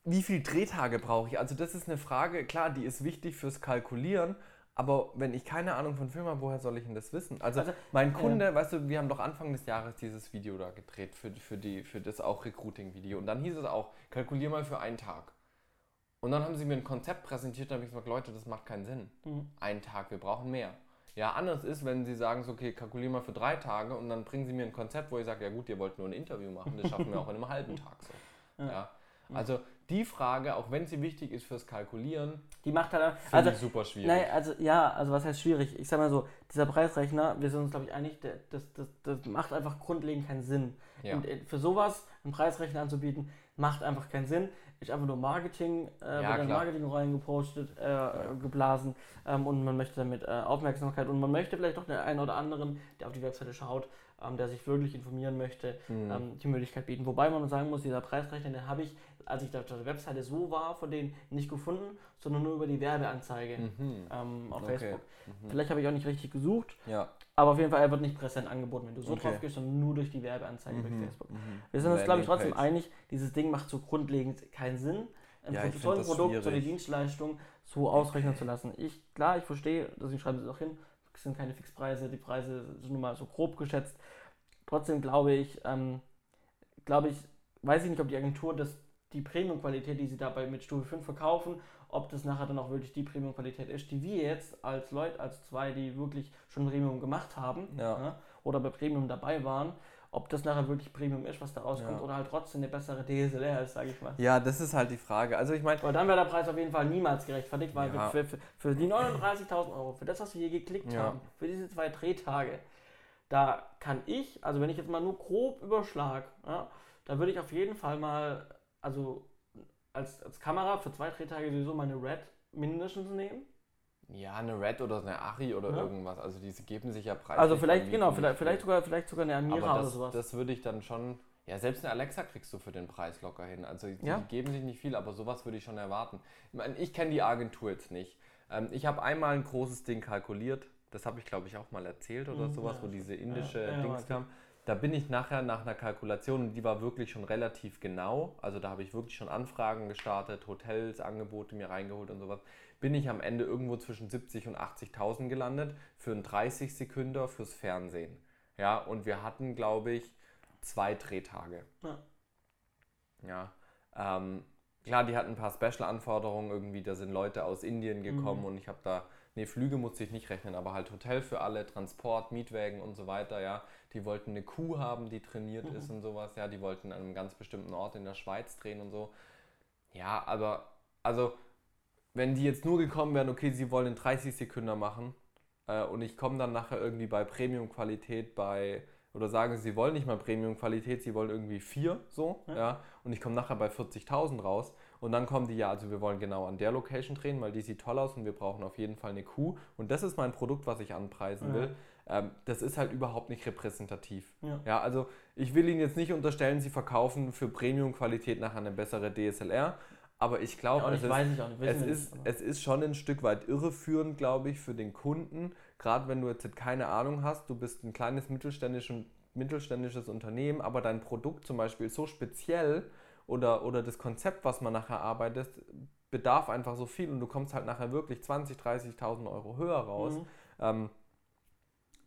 wie viele Drehtage brauche ich? Also das ist eine Frage, klar, die ist wichtig fürs Kalkulieren, aber wenn ich keine Ahnung von Film habe, woher soll ich denn das wissen? Also, also mein Kunde, ja. weißt du, wir haben doch Anfang des Jahres dieses Video da gedreht für, für, die, für das auch Recruiting-Video. Und dann hieß es auch, kalkulier mal für einen Tag. Und dann haben sie mir ein Konzept präsentiert, da habe ich gesagt, Leute, das macht keinen Sinn. Mhm. Ein Tag, wir brauchen mehr. Ja, anders ist, wenn sie sagen, so, okay, kalkulier mal für drei Tage und dann bringen sie mir ein Konzept, wo ich sage, ja gut, ihr wollt nur ein Interview machen, das schaffen wir auch in einem halben Tag so. Ja. ja. Also die Frage, auch wenn sie wichtig ist fürs Kalkulieren, die macht halt also super schwierig. Nein, also ja, also was heißt schwierig? Ich sag mal so, dieser Preisrechner, wir sind uns glaube ich einig, der, das, das, das macht einfach grundlegend keinen Sinn. Ja. Und äh, für sowas einen Preisrechner anzubieten, macht einfach keinen Sinn. Ist einfach nur Marketing, äh, ja, wird Marketing reingepostet, äh, ja. geblasen ähm, und man möchte damit äh, Aufmerksamkeit und man möchte vielleicht doch den einen oder anderen, der auf die Webseite schaut, ähm, der sich wirklich informieren möchte, mhm. ähm, die Möglichkeit bieten. Wobei man sagen muss, dieser Preisrechner, den habe ich, als ich auf der Webseite so war, von denen nicht gefunden, sondern nur über die Werbeanzeige mhm. ähm, auf okay. Facebook. Mhm. Vielleicht habe ich auch nicht richtig gesucht, ja. aber auf jeden Fall, er wird nicht präsent angeboten, wenn du so okay. drauf gehst, sondern nur durch die Werbeanzeige bei mhm. Facebook. Mhm. Wir sind uns, glaube ich, trotzdem einig, dieses Ding macht so grundlegend keinen Sinn. Ein ja, Produkt, so eine Dienstleistung so ausrechnen zu lassen. Ich, klar, ich verstehe, deswegen schreiben sie es auch hin, es sind keine Fixpreise, die Preise sind nun mal so grob geschätzt. Trotzdem glaube ich, ähm, glaube ich, weiß ich nicht, ob die Agentur das, die Premium-Qualität, die sie dabei mit Stufe 5 verkaufen, ob das nachher dann auch wirklich die Premium-Qualität ist, die wir jetzt als Leute, als zwei, die wirklich schon Premium gemacht haben ja. Ja, oder bei Premium dabei waren, ob das nachher wirklich Premium ist, was da rauskommt, ja. oder halt trotzdem eine bessere DSLR ist, sage ich mal. Ja, das ist halt die Frage. Also ich meine. Aber dann wäre der Preis auf jeden Fall niemals gerechtfertigt, weil ja. für, für, für, die 39.000 Euro, für das, was wir hier geklickt haben, für diese zwei Drehtage, da kann ich, also wenn ich jetzt mal nur grob überschlag, da würde ich auf jeden Fall mal, also als, als Kamera für zwei Drehtage sowieso meine Red mindestens nehmen. Ja, eine Red oder eine Ari oder ja. irgendwas. Also diese geben sich ja preislich. Also vielleicht, genau, vielleicht, vielleicht, sogar, vielleicht sogar eine Amira das, oder sowas. Das würde ich dann schon. Ja, selbst eine Alexa kriegst du für den Preis locker hin. Also die ja. geben sich nicht viel, aber sowas würde ich schon erwarten. Ich meine, ich kenne die Agentur jetzt nicht. Ähm, ich habe einmal ein großes Ding kalkuliert. Das habe ich, glaube ich, auch mal erzählt oder mhm, sowas, ja. wo diese indische Dings kam. Da bin ich nachher nach einer Kalkulation, und die war wirklich schon relativ genau. Also da habe ich wirklich schon Anfragen gestartet, Hotels, Angebote mir reingeholt und sowas bin ich am Ende irgendwo zwischen 70 und 80.000 gelandet für einen 30 Sekünder fürs Fernsehen. Ja, und wir hatten, glaube ich, zwei Drehtage. Ja. Ja. Ähm, klar, die hatten ein paar Special-Anforderungen irgendwie, da sind Leute aus Indien gekommen mhm. und ich habe da, nee, Flüge musste ich nicht rechnen, aber halt Hotel für alle, Transport, Mietwägen und so weiter, ja. Die wollten eine Kuh haben, die trainiert mhm. ist und sowas, ja. Die wollten an einem ganz bestimmten Ort in der Schweiz drehen und so. Ja, aber, also wenn die jetzt nur gekommen wären, okay, sie wollen 30 Sekunden machen äh, und ich komme dann nachher irgendwie bei Premium-Qualität bei, oder sagen sie, wollen nicht mal Premium-Qualität, sie wollen irgendwie 4 so, ja, ja und ich komme nachher bei 40.000 raus und dann kommen die, ja, also wir wollen genau an der Location drehen, weil die sieht toll aus und wir brauchen auf jeden Fall eine Kuh und das ist mein Produkt, was ich anpreisen ja. will. Ähm, das ist halt überhaupt nicht repräsentativ. Ja. ja, also ich will Ihnen jetzt nicht unterstellen, Sie verkaufen für Premium-Qualität nachher eine bessere DSLR, aber ich glaube, ja, es, es, ist, es ist schon ein Stück weit irreführend, glaube ich, für den Kunden. Gerade wenn du jetzt keine Ahnung hast, du bist ein kleines mittelständisches, mittelständisches Unternehmen, aber dein Produkt zum Beispiel ist so speziell oder, oder das Konzept, was man nachher arbeitet, bedarf einfach so viel und du kommst halt nachher wirklich 20.000, 30.000 Euro höher raus. Mhm. Ähm,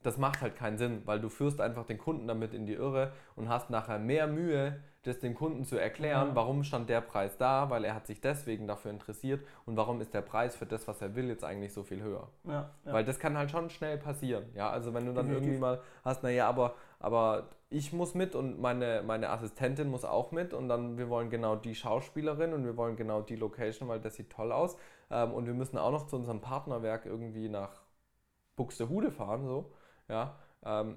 das macht halt keinen Sinn, weil du führst einfach den Kunden damit in die Irre und hast nachher mehr Mühe, das dem Kunden zu erklären, ja. warum stand der Preis da, weil er hat sich deswegen dafür interessiert und warum ist der Preis für das, was er will, jetzt eigentlich so viel höher. Ja, ja. Weil das kann halt schon schnell passieren. Ja, also wenn du dann Definitiv. irgendwie mal hast, naja, aber, aber ich muss mit und meine, meine Assistentin muss auch mit und dann wir wollen genau die Schauspielerin und wir wollen genau die Location, weil das sieht toll aus ähm, und wir müssen auch noch zu unserem Partnerwerk irgendwie nach Buxtehude fahren, so ja, ähm,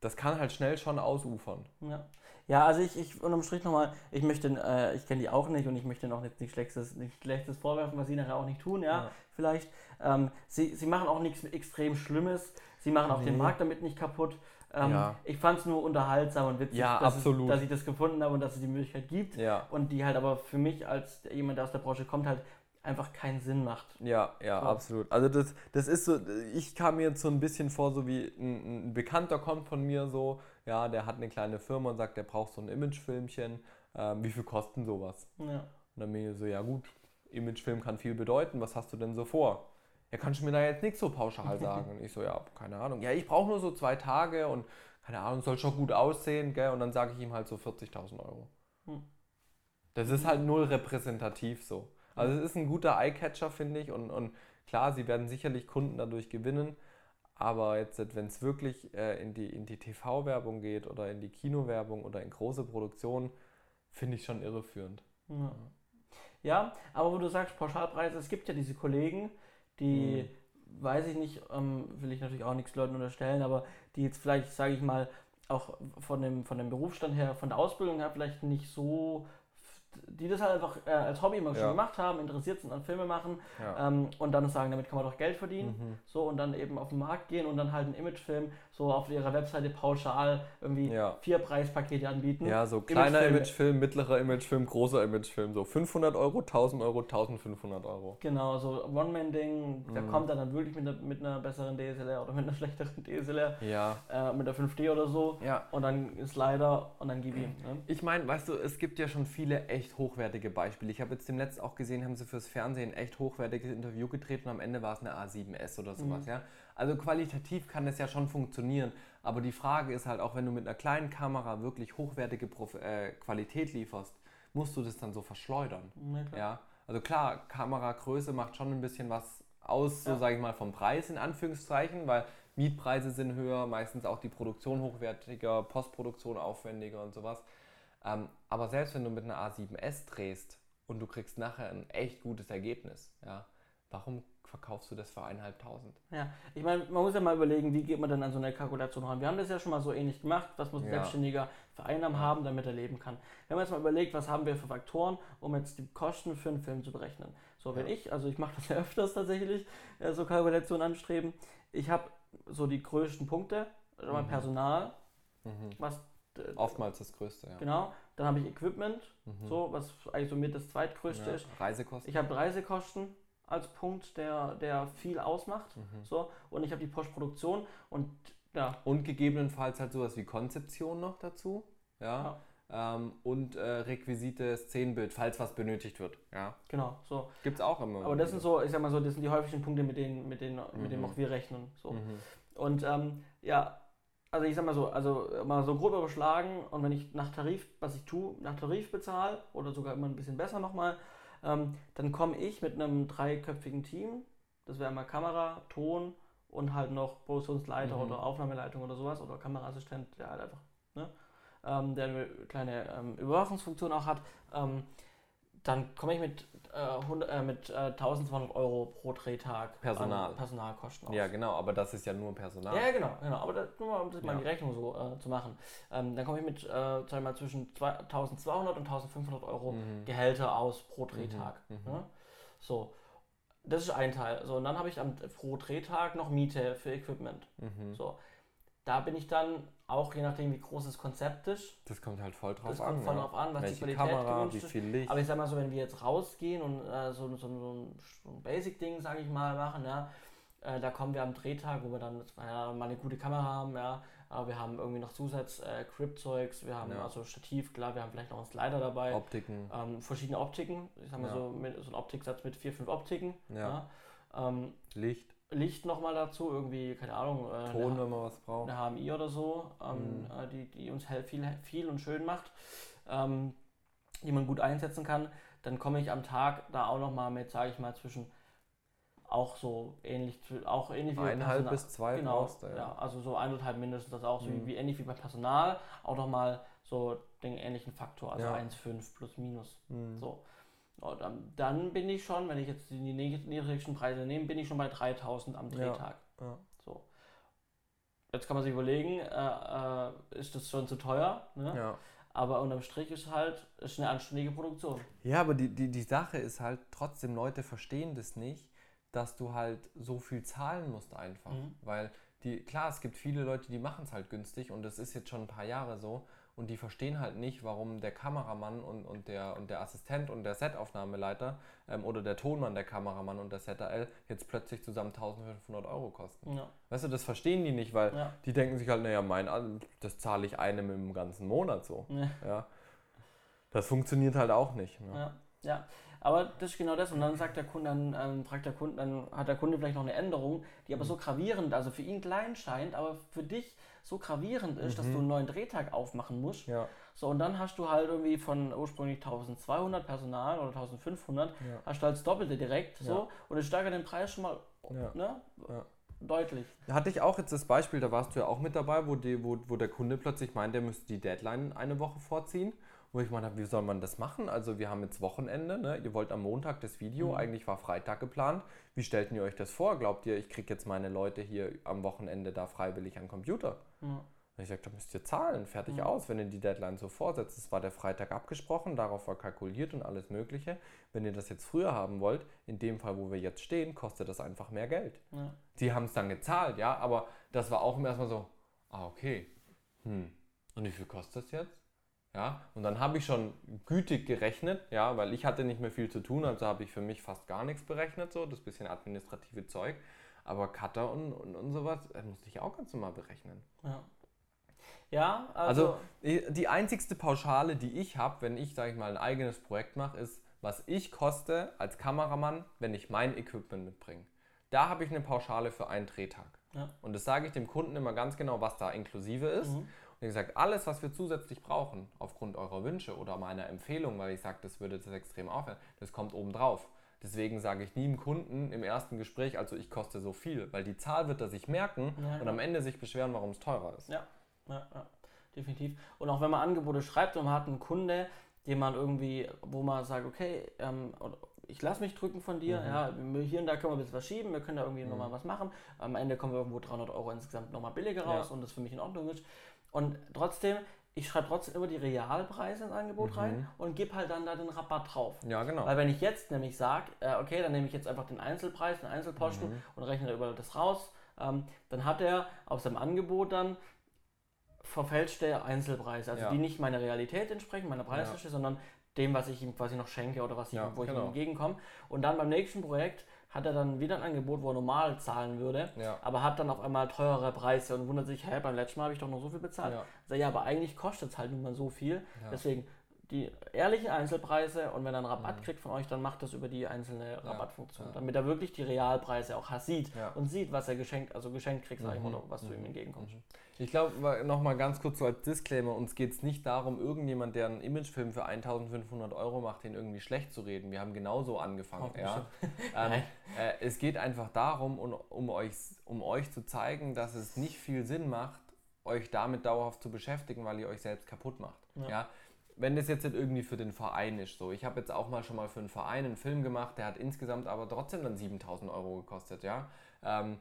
das kann halt schnell schon ausufern. Ja. Ja, also ich, ich unterm Strich nochmal, ich möchte, äh, ich kenne die auch nicht und ich möchte noch nicht, nichts Schlechtes, nichts Schlechtes vorwerfen, was sie nachher auch nicht tun, ja, ja. vielleicht. Ähm, sie, sie machen auch nichts extrem Schlimmes, sie machen auch nee. den Markt damit nicht kaputt. Ähm, ja. Ich fand es nur unterhaltsam und witzig, ja, dass, es, dass, ich das gefunden habe und dass es die Möglichkeit gibt. Ja. Und die halt aber für mich als jemand, der aus der Branche kommt, halt einfach keinen Sinn macht. Ja, ja, so. absolut. Also das, das ist so, ich kam mir jetzt so ein bisschen vor, so wie ein, ein, Bekannter kommt von mir so, ja, der hat eine kleine Firma und sagt, der braucht so ein Imagefilmchen. Ähm, wie viel kosten sowas? Ja. Und dann mir so, ja gut, Imagefilm kann viel bedeuten, was hast du denn so vor? Ja, kannst du mir da jetzt nichts so pauschal sagen? Und ich so, ja, keine Ahnung. Ja, ich brauche nur so zwei Tage und keine Ahnung, soll schon gut aussehen, gell? Und dann sage ich ihm halt so 40.000 Euro. Hm. Das ist halt null repräsentativ so. Also es ist ein guter Eyecatcher, finde ich. Und, und klar, sie werden sicherlich Kunden dadurch gewinnen. Aber jetzt, wenn es wirklich äh, in die, in die TV-Werbung geht oder in die Kinowerbung oder in große Produktionen, finde ich schon irreführend. Ja. ja. aber wo du sagst, Pauschalpreise, es gibt ja diese Kollegen, die, mhm. weiß ich nicht, ähm, will ich natürlich auch nichts Leuten unterstellen, aber die jetzt vielleicht, sage ich mal, auch von dem, von dem Berufsstand her, von der Ausbildung her vielleicht nicht so die das halt einfach äh, als Hobby immer ja. schon gemacht haben, interessiert sind an Filme machen ja. ähm, und dann sagen, damit kann man doch Geld verdienen. Mhm. So und dann eben auf den Markt gehen und dann halt einen Imagefilm so auf ihrer Webseite pauschal irgendwie ja. vier Preispakete anbieten. Ja, so kleiner Imagefilm, Imagefilm mittlerer Imagefilm, großer Imagefilm, so 500 Euro, 1000 Euro, 1500 Euro. Genau, so One-Man-Ding, mhm. da kommt er dann wirklich mit, einer, mit einer besseren DSLR oder mit einer schlechteren DSLR, ja. Äh, mit der 5D oder so ja. und dann ist leider und dann gib ihm. Ne? Ich meine, weißt du, es gibt ja schon viele echt hochwertige Beispiele. Ich habe jetzt dem letzten auch gesehen, haben sie fürs Fernsehen ein echt hochwertiges Interview gedreht und am Ende war es eine A7S oder sowas, mhm. ja. Also qualitativ kann es ja schon funktionieren, aber die Frage ist halt auch, wenn du mit einer kleinen Kamera wirklich hochwertige Prof äh, Qualität lieferst, musst du das dann so verschleudern, ja, ja? Also klar, Kameragröße macht schon ein bisschen was aus, so ja. sage ich mal, vom Preis in Anführungszeichen, weil Mietpreise sind höher, meistens auch die Produktion hochwertiger, Postproduktion aufwendiger und sowas. Ähm, aber selbst wenn du mit einer A7S drehst und du kriegst nachher ein echt gutes Ergebnis, ja, warum verkaufst du das für eineinhalbtausend? Ja, ich meine, man muss ja mal überlegen, wie geht man denn an so eine Kalkulation ran? Wir haben das ja schon mal so ähnlich gemacht, was muss ein ja. Selbstständiger für Einnahmen haben, damit er leben kann. Wenn man jetzt mal überlegt, was haben wir für Faktoren, um jetzt die Kosten für einen Film zu berechnen. So, wenn ja. ich, also ich mache das ja öfters tatsächlich, äh, so Kalkulationen anstreben, ich habe so die größten Punkte, also mein mhm. Personal, mhm. was äh, Oftmals das Größte, ja. Genau. Dann habe ich Equipment, mhm. so, was eigentlich so mit das zweitgrößte ja, ist. Reisekosten. Ich habe Reisekosten als Punkt, der, der viel ausmacht. Mhm. So, und ich habe die Postproduktion und ja. Und gegebenenfalls halt sowas wie Konzeption noch dazu. Ja. ja. Ähm, und äh, Requisite, Szenenbild, falls was benötigt wird. Ja. Genau, so. Gibt es auch immer. Aber das sind so, ich sag mal so, das sind die häufigsten Punkte, mit denen, mit denen, mhm. mit denen mhm. auch wir rechnen. So. Mhm. Und ähm, ja, also ich sag mal so, also mal so grob überschlagen und wenn ich nach Tarif, was ich tue, nach Tarif bezahle oder sogar immer ein bisschen besser nochmal, ähm, dann komme ich mit einem dreiköpfigen Team, das wäre mal Kamera, Ton und halt noch Produktionsleiter mhm. oder Aufnahmeleitung oder sowas oder Kameraassistent, der halt einfach, ne, ähm, der eine kleine ähm, Überwachungsfunktion auch hat, ähm, dann komme ich mit, äh, 100, äh, mit äh, 1200 Euro pro Drehtag Personal. Personalkosten aus. Ja, genau, aber das ist ja nur Personal. Ja, genau, genau. Aber das, nur mal, um ja. mal die Rechnung so äh, zu machen. Ähm, dann komme ich mit, äh, sagen mal, zwischen 1200 und 1500 Euro mhm. Gehälter aus pro Drehtag. Mhm. Mhm. Ne? So. Das ist ein Teil. So, und dann habe ich am, pro Drehtag noch Miete für Equipment. Mhm. So. Da bin ich dann auch je nachdem, wie groß das Konzept ist. Das kommt halt voll drauf das an. Das kommt voll drauf an, was Welche die Qualität Kamera, gewünscht wie viel Licht. Aber ich sag mal so, wenn wir jetzt rausgehen und äh, so, so, so ein Basic-Ding, sage ich mal, machen, ja, äh, da kommen wir am Drehtag, wo wir dann ja, mal eine gute Kamera haben, ja, aber wir haben irgendwie noch Zusatz-Crip-Zeugs, äh, wir haben ja. also Stativ, klar, wir haben vielleicht noch einen Slider dabei. Optiken. Ähm, verschiedene Optiken, ich sag mal so, mit, so ein Optiksatz mit vier, fünf Optiken. Ja. Ähm, Licht. Licht nochmal dazu, irgendwie, keine Ahnung, äh, Ton, eine, wenn man was braucht. Eine HMI oder so, ähm, mhm. äh, die, die uns viel, viel und schön macht, ähm, die man gut einsetzen kann. Dann komme ich am Tag da auch nochmal mit, sage ich mal, zwischen auch so ähnlich, auch ähnlich wie Eineinhalb bis zwei genau, brauchst du, ja. ja. Also so eineinhalb mindestens, das auch so mhm. wie, wie, ähnlich wie bei Personal, auch nochmal so den ähnlichen Faktor, also ja. 1,5 plus minus. Mhm. So. Und dann bin ich schon, wenn ich jetzt die niedrigsten Preise nehme, bin ich schon bei 3000 am Drehtag. Ja, ja. So. Jetzt kann man sich überlegen, äh, äh, ist das schon zu teuer? Ne? Ja. Aber unterm Strich ist halt ist eine anständige Produktion. Ja, aber die, die, die Sache ist halt, trotzdem Leute verstehen das nicht, dass du halt so viel zahlen musst einfach. Mhm. Weil die, klar, es gibt viele Leute, die machen es halt günstig und das ist jetzt schon ein paar Jahre so und die verstehen halt nicht, warum der Kameramann und, und, der, und der Assistent und der Setaufnahmeleiter ähm, oder der Tonmann, der Kameramann und der Setter jetzt plötzlich zusammen 1500 Euro kosten. Ja. Weißt du, das verstehen die nicht, weil ja. die denken sich halt, naja, mein, das zahle ich einem im ganzen Monat so. Ja. ja. Das funktioniert halt auch nicht. Ne? Ja, aber das ist genau das. Und dann sagt der Kunde, dann ähm, fragt der Kunde, dann hat der Kunde vielleicht noch eine Änderung, die aber so gravierend, also für ihn klein scheint, aber für dich so gravierend ist, mhm. dass du einen neuen Drehtag aufmachen musst. Ja. So, und dann hast du halt irgendwie von ursprünglich 1200 Personal oder 1500, ja. hast du halt das Doppelte direkt so ja. und es steigert den Preis schon mal ne, deutlich. Hatte ich auch jetzt das Beispiel, da warst du ja auch mit dabei, wo, die, wo, wo der Kunde plötzlich meint, der müsste die Deadline eine Woche vorziehen wo ich meine, wie soll man das machen? Also wir haben jetzt Wochenende, ne? ihr wollt am Montag das Video, mhm. eigentlich war Freitag geplant. Wie stellten ihr euch das vor? Glaubt ihr, ich kriege jetzt meine Leute hier am Wochenende da freiwillig an Computer? Und ich sagte, da müsst ihr zahlen, fertig mhm. aus, wenn ihr die Deadline so vorsetzt. Es war der Freitag abgesprochen, darauf war kalkuliert und alles Mögliche. Wenn ihr das jetzt früher haben wollt, in dem Fall, wo wir jetzt stehen, kostet das einfach mehr Geld. Ja. Die haben es dann gezahlt, ja, aber das war auch erstmal so, ah, okay. Hm. Und wie viel kostet das jetzt? Ja, und dann habe ich schon gütig gerechnet, ja, weil ich hatte nicht mehr viel zu tun, also habe ich für mich fast gar nichts berechnet, so das bisschen administrative Zeug. Aber Cutter und, und, und sowas das musste ich auch ganz normal berechnen. Ja. Ja, also, also die einzigste Pauschale, die ich habe, wenn ich, sage ich mal, ein eigenes Projekt mache, ist, was ich koste als Kameramann, wenn ich mein Equipment mitbringe. Da habe ich eine Pauschale für einen Drehtag. Ja. Und das sage ich dem Kunden immer ganz genau, was da inklusive ist. Mhm. Wie gesagt, alles, was wir zusätzlich brauchen, aufgrund eurer Wünsche oder meiner Empfehlung, weil ich sage, das würde das extrem aufhören, das kommt obendrauf. Deswegen sage ich nie dem Kunden im ersten Gespräch, also ich koste so viel, weil die Zahl wird er sich merken ja, und am Ende sich beschweren, warum es teurer ist. Ja, ja, ja, definitiv. Und auch wenn man Angebote schreibt und man hat einen Kunde, den man irgendwie, wo man sagt, okay, ähm, ich lasse mich drücken von dir, mhm. ja, hier und da können wir ein bisschen was schieben, wir können da irgendwie mhm. nochmal was machen. Am Ende kommen wir irgendwo 300 Euro insgesamt nochmal billiger raus ja. und das für mich in Ordnung ist. Und trotzdem, ich schreibe trotzdem immer die Realpreise ins Angebot mhm. rein und gebe halt dann da den Rabatt drauf. Ja, genau. Weil wenn ich jetzt nämlich sage, äh, okay, dann nehme ich jetzt einfach den Einzelpreis, den Einzelposten mhm. und rechne über das raus, ähm, dann hat er auf seinem Angebot dann verfälschte Einzelpreise, also ja. die nicht meiner Realität entsprechen, meiner Preisliste, ja. sondern dem, was ich ihm quasi noch schenke oder was ich, ja, wo ich ihm genau. entgegenkomme. Und dann beim nächsten Projekt hat er dann wieder ein Angebot, wo er normal zahlen würde, ja. aber hat dann auf einmal teurere Preise und wundert sich, hä, beim letzten Mal habe ich doch noch so viel bezahlt. Ja, also, ja aber eigentlich kostet es halt nun mal so viel. Ja. Deswegen die ehrlichen Einzelpreise und wenn er einen Rabatt mhm. kriegt von euch, dann macht das über die einzelne Rabattfunktion, damit er wirklich die Realpreise auch sieht und sieht, was er geschenkt, also geschenkt kriegt, sag ich mal, mhm. was du ihm entgegenkommst. Mhm. Ich glaube, nochmal ganz kurz so als Disclaimer, uns geht es nicht darum, irgendjemand, der einen Imagefilm für 1500 Euro macht, den irgendwie schlecht zu reden. Wir haben genauso angefangen. Ja. ähm, äh, es geht einfach darum, um, um, euch, um euch zu zeigen, dass es nicht viel Sinn macht, euch damit dauerhaft zu beschäftigen, weil ihr euch selbst kaputt macht. Ja. Wenn das jetzt nicht irgendwie für den Verein ist, so. Ich habe jetzt auch mal schon mal für einen Verein einen Film gemacht, der hat insgesamt aber trotzdem dann 7000 Euro gekostet, ja. Ähm,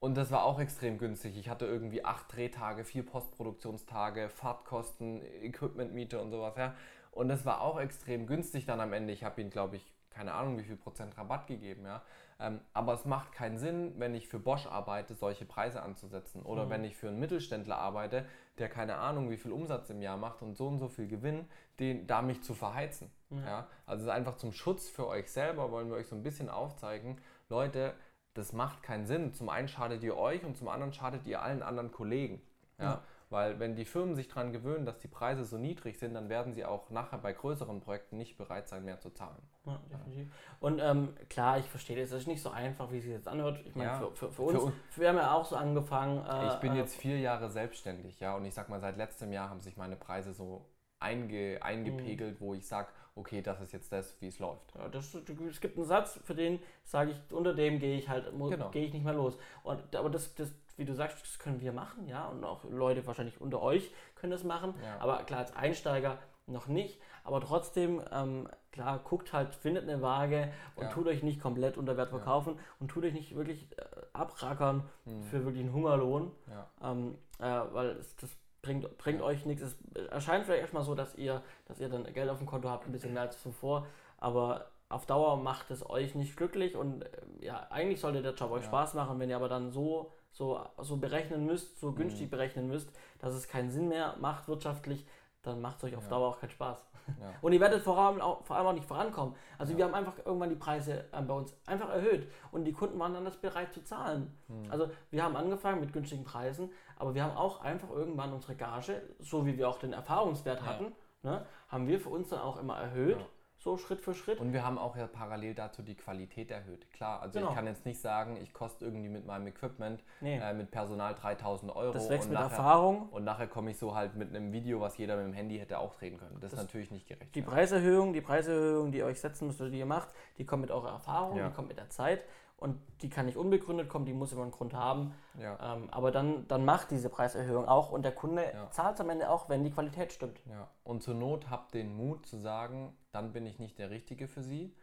und das war auch extrem günstig. Ich hatte irgendwie acht Drehtage, vier Postproduktionstage, Fahrtkosten, Equipmentmiete und sowas. Ja. Und das war auch extrem günstig dann am Ende. Ich habe ihm, glaube ich, keine Ahnung, wie viel Prozent Rabatt gegeben. Ja. Ähm, aber es macht keinen Sinn, wenn ich für Bosch arbeite, solche Preise anzusetzen. Oder mhm. wenn ich für einen Mittelständler arbeite, der keine Ahnung, wie viel Umsatz im Jahr macht und so und so viel Gewinn, den, da mich zu verheizen. Mhm. Ja. Also einfach zum Schutz für euch selber wollen wir euch so ein bisschen aufzeigen, Leute, das macht keinen Sinn. Zum einen schadet ihr euch und zum anderen schadet ihr allen anderen Kollegen. Ja? ja. Weil wenn die Firmen sich daran gewöhnen, dass die Preise so niedrig sind, dann werden sie auch nachher bei größeren Projekten nicht bereit sein, mehr zu zahlen. Ja, definitiv. Und ähm, klar, ich verstehe das. Es ist nicht so einfach, wie es sich jetzt anhört. Ich meine, ja, für, für, für, uns, uns, wir haben ja auch so angefangen. Äh, ich bin äh, jetzt vier Jahre selbstständig, ja, und ich sag mal, seit letztem Jahr haben sich meine Preise so einge, eingepegelt, mhm. wo ich sage, okay, das ist jetzt das, wie es läuft. Ja, das, es gibt einen Satz, für den sage ich, unter dem gehe ich halt, genau. gehe ich nicht mehr los. Und, aber das, das, wie du sagst, das können wir machen, ja, und auch Leute wahrscheinlich unter euch können das machen, ja. aber klar, als Einsteiger noch nicht, aber trotzdem, ähm, klar, guckt halt, findet eine Waage und ja. tut euch nicht komplett unter Wert verkaufen ja. und tut euch nicht wirklich äh, abrackern mhm. für wirklich einen Hungerlohn, ähm, äh, weil es, das bringt, bringt euch nichts. Es erscheint vielleicht erstmal so, dass ihr, dass ihr dann Geld auf dem Konto habt, ein bisschen mehr als zuvor, aber auf Dauer macht es euch nicht glücklich und äh, ja, eigentlich sollte der Job euch ja. Spaß machen, wenn ihr aber dann so, so, so berechnen müsst, so günstig mhm. berechnen müsst, dass es keinen Sinn mehr macht wirtschaftlich, dann macht es euch auf ja. Dauer auch keinen Spaß. Ja. Und ihr werdet vor allem, auch, vor allem auch nicht vorankommen. Also ja. wir haben einfach irgendwann die Preise äh, bei uns einfach erhöht und die Kunden waren dann das bereit zu zahlen. Mhm. Also wir haben angefangen mit günstigen Preisen, aber wir haben auch einfach irgendwann unsere Gage, so wie wir auch den Erfahrungswert hatten, ne, haben wir für uns dann auch immer erhöht. So Schritt für Schritt. Und wir haben auch ja parallel dazu die Qualität erhöht. Klar, also genau. ich kann jetzt nicht sagen, ich koste irgendwie mit meinem Equipment, nee. äh, mit Personal 3000 Euro. Das wächst mit nachher, Erfahrung. Und nachher komme ich so halt mit einem Video, was jeder mit dem Handy hätte auch drehen können. Das, das ist natürlich nicht gerecht. Die Preiserhöhung, die Preiserhöhung, die ihr euch setzen müsst oder die ihr macht, die kommt mit eurer Erfahrung, ja. die kommt mit der Zeit und die kann nicht unbegründet kommen, die muss immer einen Grund haben. Ja. Ähm, aber dann, dann macht diese Preiserhöhung auch und der Kunde ja. zahlt es am Ende auch, wenn die Qualität stimmt. Ja. Und zur Not habt den Mut zu sagen, dann bin ich nicht der Richtige für Sie.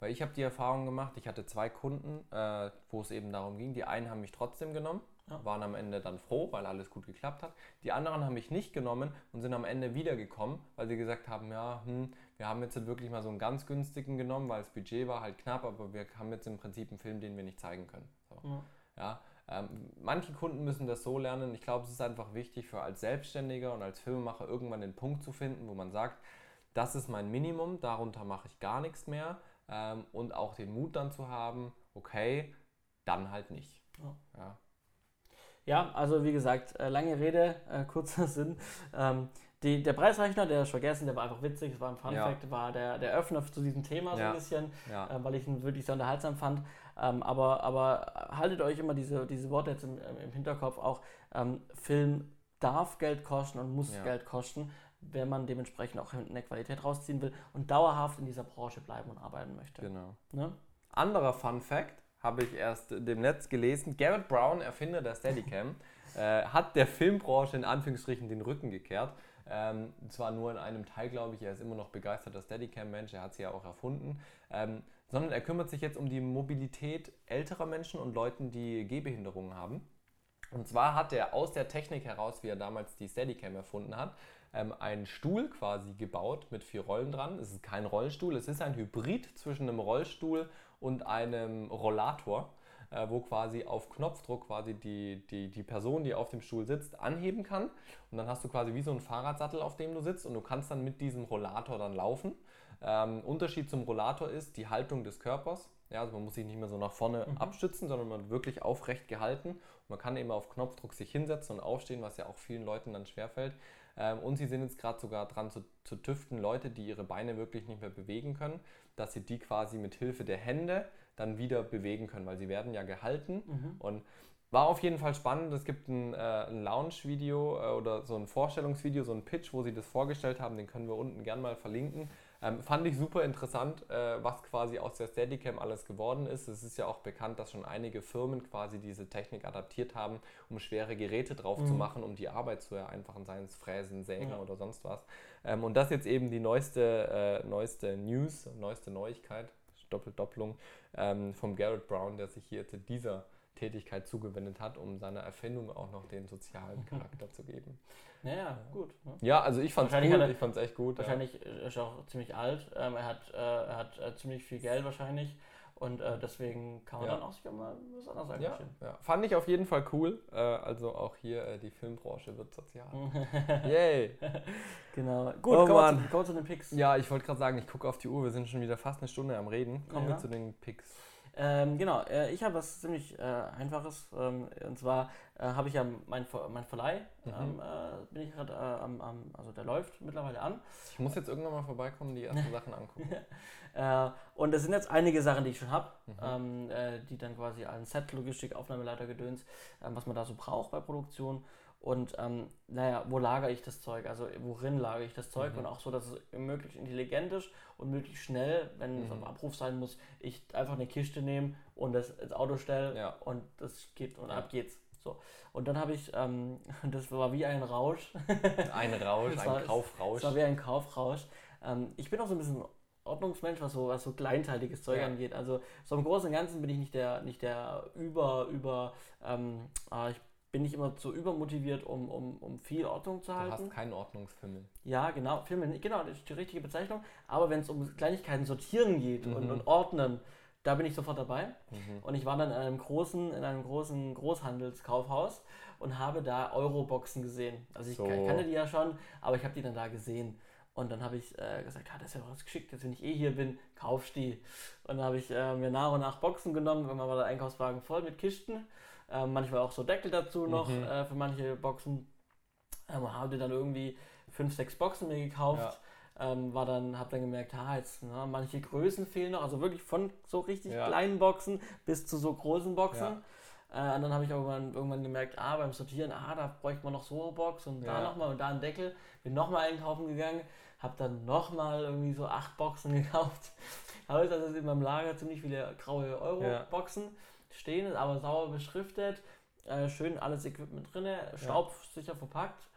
Weil ich habe die Erfahrung gemacht, ich hatte zwei Kunden, äh, wo es eben darum ging. Die einen haben mich trotzdem genommen, ja. waren am Ende dann froh, weil alles gut geklappt hat. Die anderen haben mich nicht genommen und sind am Ende wiedergekommen, weil sie gesagt haben, ja, hm, wir haben jetzt wirklich mal so einen ganz günstigen genommen, weil das Budget war halt knapp, aber wir haben jetzt im Prinzip einen Film, den wir nicht zeigen können. So. Ja. ja ähm, manche Kunden müssen das so lernen. Ich glaube, es ist einfach wichtig für als Selbstständiger und als Filmemacher irgendwann den Punkt zu finden, wo man sagt, das ist mein Minimum, darunter mache ich gar nichts mehr ähm, und auch den Mut dann zu haben, okay, dann halt nicht. Ja. ja. ja also wie gesagt, äh, lange Rede, äh, kurzer Sinn. Ähm, die, der Preisrechner, der ist vergessen, der war einfach witzig, es war ein Fun ja. Fact, war der, der Öffner zu diesem Thema so ein bisschen, äh, weil ich ihn wirklich sehr unterhaltsam fand. Ähm, aber, aber haltet euch immer diese, diese Worte jetzt im, im Hinterkopf auch. Ähm, Film darf Geld kosten und muss Geld kosten, wenn man dementsprechend auch eine Qualität rausziehen will und dauerhaft in dieser Branche bleiben und arbeiten möchte. Genau. Ne? Anderer Fun Fact habe ich erst dem Netz gelesen. Garrett Brown, Erfinder der Steadicam, äh, hat der Filmbranche in Anführungsstrichen den Rücken gekehrt. Ähm, zwar nur in einem Teil, glaube ich, er ist immer noch begeisterter Steadicam-Mensch, er hat sie ja auch erfunden, ähm, sondern er kümmert sich jetzt um die Mobilität älterer Menschen und Leuten, die Gehbehinderungen haben. Und zwar hat er aus der Technik heraus, wie er damals die Steadicam erfunden hat, ähm, einen Stuhl quasi gebaut mit vier Rollen dran. Es ist kein Rollstuhl, es ist ein Hybrid zwischen einem Rollstuhl und einem Rollator äh, wo quasi auf Knopfdruck quasi die, die, die Person, die auf dem Stuhl sitzt, anheben kann. Und dann hast du quasi wie so einen Fahrradsattel, auf dem du sitzt und du kannst dann mit diesem Rollator dann laufen. Ähm, Unterschied zum Rollator ist die Haltung des Körpers. Ja, also man muss sich nicht mehr so nach vorne mhm. abstützen, sondern man wird wirklich aufrecht gehalten. Und man kann eben auf Knopfdruck sich hinsetzen und aufstehen, was ja auch vielen Leuten dann schwerfällt. Ähm, und sie sind jetzt gerade sogar dran zu, zu tüften, Leute, die ihre Beine wirklich nicht mehr bewegen können, dass sie die quasi mit Hilfe der Hände dann wieder bewegen können, weil sie werden ja gehalten mhm. und war auf jeden Fall spannend. Es gibt ein, äh, ein Launch-Video äh, oder so ein Vorstellungsvideo, so ein Pitch, wo sie das vorgestellt haben. Den können wir unten gern mal verlinken. Ähm, fand ich super interessant, äh, was quasi aus der Steadicam alles geworden ist. Es ist ja auch bekannt, dass schon einige Firmen quasi diese Technik adaptiert haben, um schwere Geräte drauf mhm. zu machen, um die Arbeit zu vereinfachen, seien es Fräsen, Sägen ja. oder sonst was. Ähm, und das jetzt eben die neueste, äh, neueste News, neueste Neuigkeit. Doppeldopplung ähm, vom Garrett Brown, der sich hier zu dieser Tätigkeit zugewendet hat, um seiner Erfindung auch noch den sozialen Charakter zu geben. Naja, gut. Ne? Ja, also ich fand es gut, er, ich fand's echt gut. Wahrscheinlich ja. ist er auch ziemlich alt. Ähm, er hat, äh, er hat äh, ziemlich viel Geld wahrscheinlich. Und äh, deswegen kann man ja. dann auch sich mal was anderes engagieren. Ja, ja, fand ich auf jeden Fall cool. Äh, also auch hier, äh, die Filmbranche wird sozial. Yay! genau. Gut, oh, kommen wir zu, zu, den Picks. Ja, ich wollte gerade sagen, ich gucke auf die Uhr, wir sind schon wieder fast eine Stunde am Reden. Kommen wir zu den Picks. Ähm, genau, äh, ich habe was ziemlich äh, Einfaches. Ähm, und zwar äh, habe ich ja mein, mein Verleih, mhm. ähm, äh, bin ich gerade äh, am, am, also der läuft mittlerweile an. Ich muss jetzt irgendwann mal vorbeikommen, die ersten Sachen angucken. Äh, und es sind jetzt einige Sachen, die ich schon habe, mhm. ähm, die dann quasi ein Set, Logistik, Aufnahmeleiter, Gedöns, ähm, was man da so braucht bei Produktion. Und ähm, naja, wo lagere ich das Zeug? Also worin lagere ich das Zeug? Mhm. Und auch so, dass es möglichst intelligent ist und möglichst schnell, wenn mhm. es auf Abruf sein muss, ich einfach eine Kiste nehme und das ins Auto stelle ja. und das geht und ja. ab geht's. So. Und dann habe ich, ähm, das war wie ein Rausch. ein Rausch, war, ein Kaufrausch. Das war wie ein Kaufrausch. Ähm, ich bin auch so ein bisschen Ordnungsmensch, was so, was so kleinteiliges Zeug ja. angeht. Also so im Großen und Ganzen bin ich nicht der, nicht der über, über, ähm, ah, ich bin nicht immer zu übermotiviert, um, um, um viel Ordnung zu halten. Du hast keinen Ordnungsfimmel. Ja, genau, Fimmel, genau, das ist die richtige Bezeichnung. Aber wenn es um Kleinigkeiten sortieren geht mhm. und, und ordnen, da bin ich sofort dabei. Mhm. Und ich war dann in einem großen, in einem großen Großhandelskaufhaus und habe da Euroboxen gesehen. Also ich so. kannte die ja schon, aber ich habe die dann da gesehen. Und dann habe ich äh, gesagt, ja, das ist ja was geschickt, jetzt wenn ich eh hier bin, kaufst die. Und dann habe ich äh, mir nach und nach Boxen genommen, wenn man war der Einkaufswagen voll mit Kisten äh, manchmal auch so Deckel dazu noch mhm. äh, für manche Boxen. Ähm, habe dann irgendwie fünf, sechs Boxen mir gekauft. Ähm, war dann, hab dann gemerkt, ha, jetzt, na, manche Größen fehlen noch, also wirklich von so richtig ja. kleinen Boxen bis zu so großen Boxen. Ja. Äh, und dann habe ich irgendwann, irgendwann gemerkt, ah, beim Sortieren, ah, da bräuchte man noch so eine Box und da nochmal und da einen Deckel. Bin nochmal einkaufen gegangen, habe dann nochmal irgendwie so acht Boxen gekauft. Habe jetzt also in meinem Lager ziemlich viele graue Euro-Boxen stehen, aber sauber beschriftet. Äh, schön alles Equipment drin, staubsicher verpackt.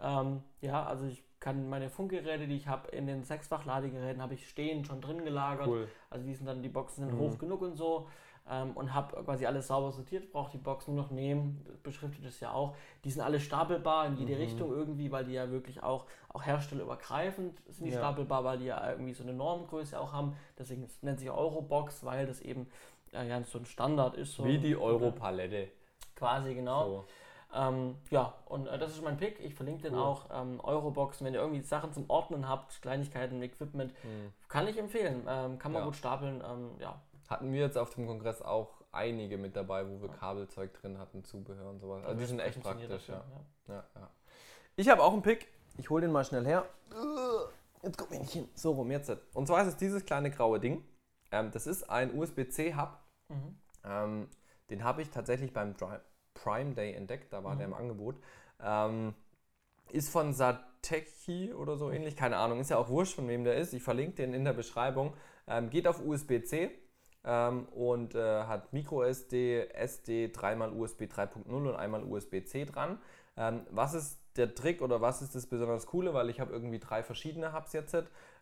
Ähm, ja, also ich kann meine Funkgeräte, die ich habe, in den Sechsfach-Ladegeräten habe ich stehen schon drin gelagert. Cool. Also die sind dann, die Boxen sind mhm. hoch genug und so. Ähm, und habe quasi alles sauber sortiert, brauche die Box nur noch nehmen, beschriftet es ja auch. Die sind alle stapelbar in jede mhm. Richtung irgendwie, weil die ja wirklich auch, auch herstellerübergreifend sind die ja. stapelbar, weil die ja irgendwie so eine Normgröße auch haben. Deswegen nennt sich Eurobox, weil das eben ja, so ein Standard ist. So Wie die Europalette. Quasi, genau. So. Ähm, ja, und äh, das ist mein Pick. Ich verlinke den cool. auch. Ähm, Euroboxen, wenn ihr irgendwie Sachen zum Ordnen habt, Kleinigkeiten, Equipment, mhm. kann ich empfehlen. Ähm, kann man ja. gut stapeln. Ähm, ja. Hatten wir jetzt auf dem Kongress auch einige mit dabei, wo wir Kabelzeug drin hatten, Zubehör und sowas. Also die sind echt praktisch, ja. Ja. ja. Ich habe auch einen Pick. Ich hole den mal schnell her. Jetzt guck ich nicht hin. So rum, jetzt. Und zwar ist es dieses kleine graue Ding. Ähm, das ist ein USB-C-Hub. Mhm. Ähm, den habe ich tatsächlich beim Prime Day entdeckt, da war mhm. der im Angebot. Ähm, ist von Satechi oder so ähnlich, keine Ahnung, ist ja auch wurscht, von wem der ist. Ich verlinke den in der Beschreibung. Ähm, geht auf USB-C ähm, und äh, hat MicroSD, SD, dreimal USB 3.0 und einmal USB-C dran. Ähm, was ist der Trick oder was ist das besonders Coole, weil ich habe irgendwie drei verschiedene Hubs jetzt.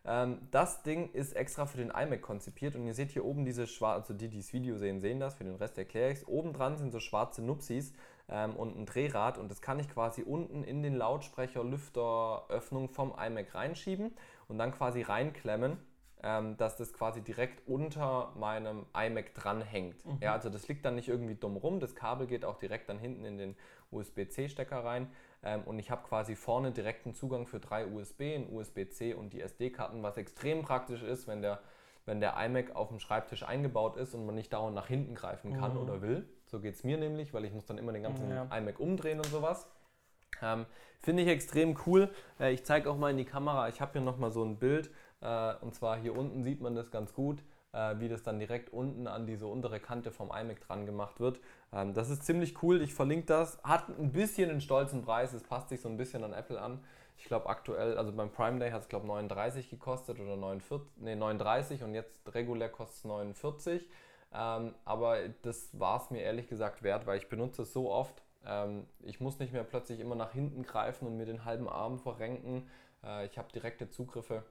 Ähm, das Ding ist extra für den iMac konzipiert und ihr seht hier oben diese schwarze, also die, die das Video sehen, sehen das, für den Rest erkläre ich es. Oben dran sind so schwarze Nupsis ähm, und ein Drehrad und das kann ich quasi unten in den Lautsprecher, Lüfter, Öffnung vom iMac reinschieben und dann quasi reinklemmen ähm, dass das quasi direkt unter meinem iMac dranhängt. Mhm. Ja, also das liegt dann nicht irgendwie dumm rum, das Kabel geht auch direkt dann hinten in den USB-C-Stecker rein ähm, und ich habe quasi vorne direkten Zugang für drei USB, ein USB-C und die SD-Karten, was extrem praktisch ist, wenn der, wenn der iMac auf dem Schreibtisch eingebaut ist und man nicht dauernd nach hinten greifen kann mhm. oder will. So geht es mir nämlich, weil ich muss dann immer den ganzen ja. iMac umdrehen und sowas. Ähm, Finde ich extrem cool. Äh, ich zeige auch mal in die Kamera, ich habe hier nochmal so ein Bild. Äh, und zwar hier unten sieht man das ganz gut, äh, wie das dann direkt unten an diese untere Kante vom iMac dran gemacht wird. Ähm, das ist ziemlich cool, ich verlinke das. Hat ein bisschen einen stolzen Preis, es passt sich so ein bisschen an Apple an. Ich glaube aktuell, also beim Prime Day hat es glaube 39 gekostet oder 49, nee, 39 und jetzt regulär kostet es 49. Ähm, aber das war es mir ehrlich gesagt wert, weil ich benutze es so oft. Ähm, ich muss nicht mehr plötzlich immer nach hinten greifen und mir den halben Arm verrenken. Äh, ich habe direkte Zugriffe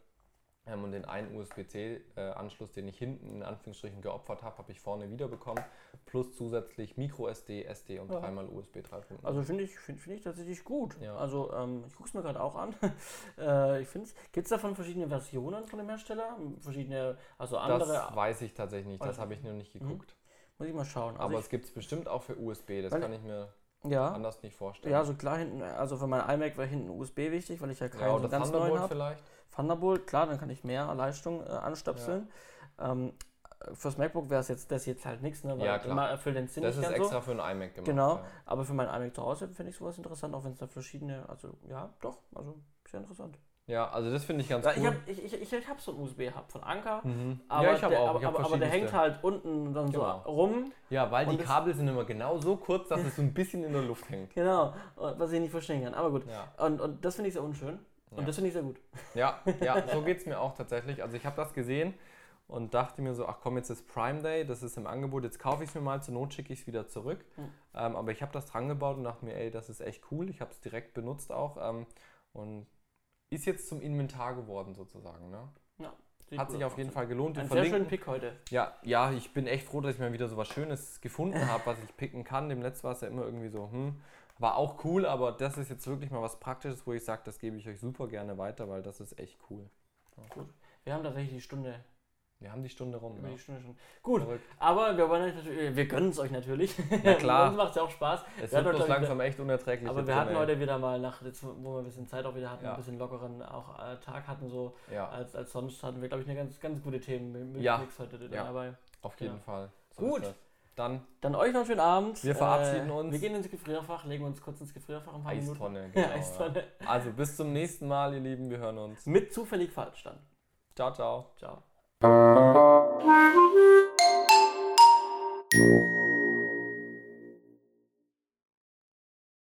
ähm, und den einen USB-C-Anschluss, den ich hinten in Anführungsstrichen geopfert habe, habe ich vorne wiederbekommen. Plus zusätzlich Micro-SD, SD und ja. dreimal USB 3.0. Also finde ich, find, find ich tatsächlich gut. Ja. Also ähm, ich gucke es mir gerade auch an. äh, ich finde Gibt es davon verschiedene Versionen von dem Hersteller? Verschiedene, also andere. Das weiß ich tatsächlich nicht, das habe ich nur nicht mhm. geguckt. Mhm. Muss ich mal schauen. Also Aber es gibt es bestimmt auch für USB, das kann ich mir ja. anders nicht vorstellen. Ja, so klar hinten, also für mein iMac wäre hinten USB wichtig, weil ich ja keinen ja, so ganz neuen habe. vielleicht. Thunderbolt, klar, dann kann ich mehr Leistung äh, anstöpseln. Ja. Ähm, fürs MacBook wäre es jetzt das jetzt halt nichts, ne? Weil ja, klar. erfüllt den Sinn Das ist extra so. für ein iMac gemacht. Genau, ja. aber für mein iMac zu Hause finde ich sowas interessant, auch wenn es da verschiedene, also ja, doch, also sehr interessant. Ja, also das finde ich ganz ja, cool. Ich habe ich, ich, ich hab so einen USB-Hub von Anker, mhm. aber, ja, ich der, auch. Ich aber, aber der hängt halt unten dann genau. so rum. Ja, weil die Kabel sind immer genau so kurz, dass es so ein bisschen in der Luft hängt. Genau, was ich nicht verstehen kann. Aber gut. Ja. Und, und das finde ich sehr unschön. Und ja. das finde ich sehr gut. Ja, ja so geht es mir auch tatsächlich. Also ich habe das gesehen und dachte mir so, ach komm, jetzt ist Prime Day, das ist im Angebot, jetzt kaufe ich es mir mal, zur Not schicke ich es wieder zurück. Mhm. Ähm, aber ich habe das dran gebaut und dachte mir, ey, das ist echt cool. Ich habe es direkt benutzt auch ähm, und ist jetzt zum Inventar geworden sozusagen. Ne? Ja. Hat sich auf jeden Fall gelohnt. Ein sehr schönen Pick heute. Ja, ja, ich bin echt froh, dass ich mal wieder so was Schönes gefunden habe, was ich picken kann. Dem letzten war es ja immer irgendwie so, hm, war auch cool, aber das ist jetzt wirklich mal was Praktisches, wo ich sage, das gebe ich euch super gerne weiter, weil das ist echt cool. Ja. Gut. Wir haben tatsächlich die Stunde. Wir haben die Stunde rum. Ja. Die Stunde schon. Gut, Verrückt. aber wir, wollen natürlich, wir gönnen es euch natürlich. Ja klar. Uns macht es ja auch Spaß. Es wir wird bloß langsam wieder, echt unerträglich. Aber wir hatten heute wieder mal, nach, jetzt, wo wir ein bisschen Zeit auch wieder hatten, ja. ein bisschen lockeren auch äh, Tag hatten, so ja. als, als sonst hatten wir, glaube ich, eine ganz, ganz gute Themen mit ja. Mix heute dabei. Auf jeden Fall. So Gut. Dann, Dann euch noch einen schönen Abend. Wir verabschieden äh, uns. Wir gehen ins Gefrierfach, legen uns kurz ins Gefrierfach ein paar Minuten. Eistonne. Ja, Genau, Eistonne. ja. Also bis zum nächsten Mal, ihr Lieben. Wir hören uns. Mit zufällig falsch dann. Ciao, ciao. Ciao. Música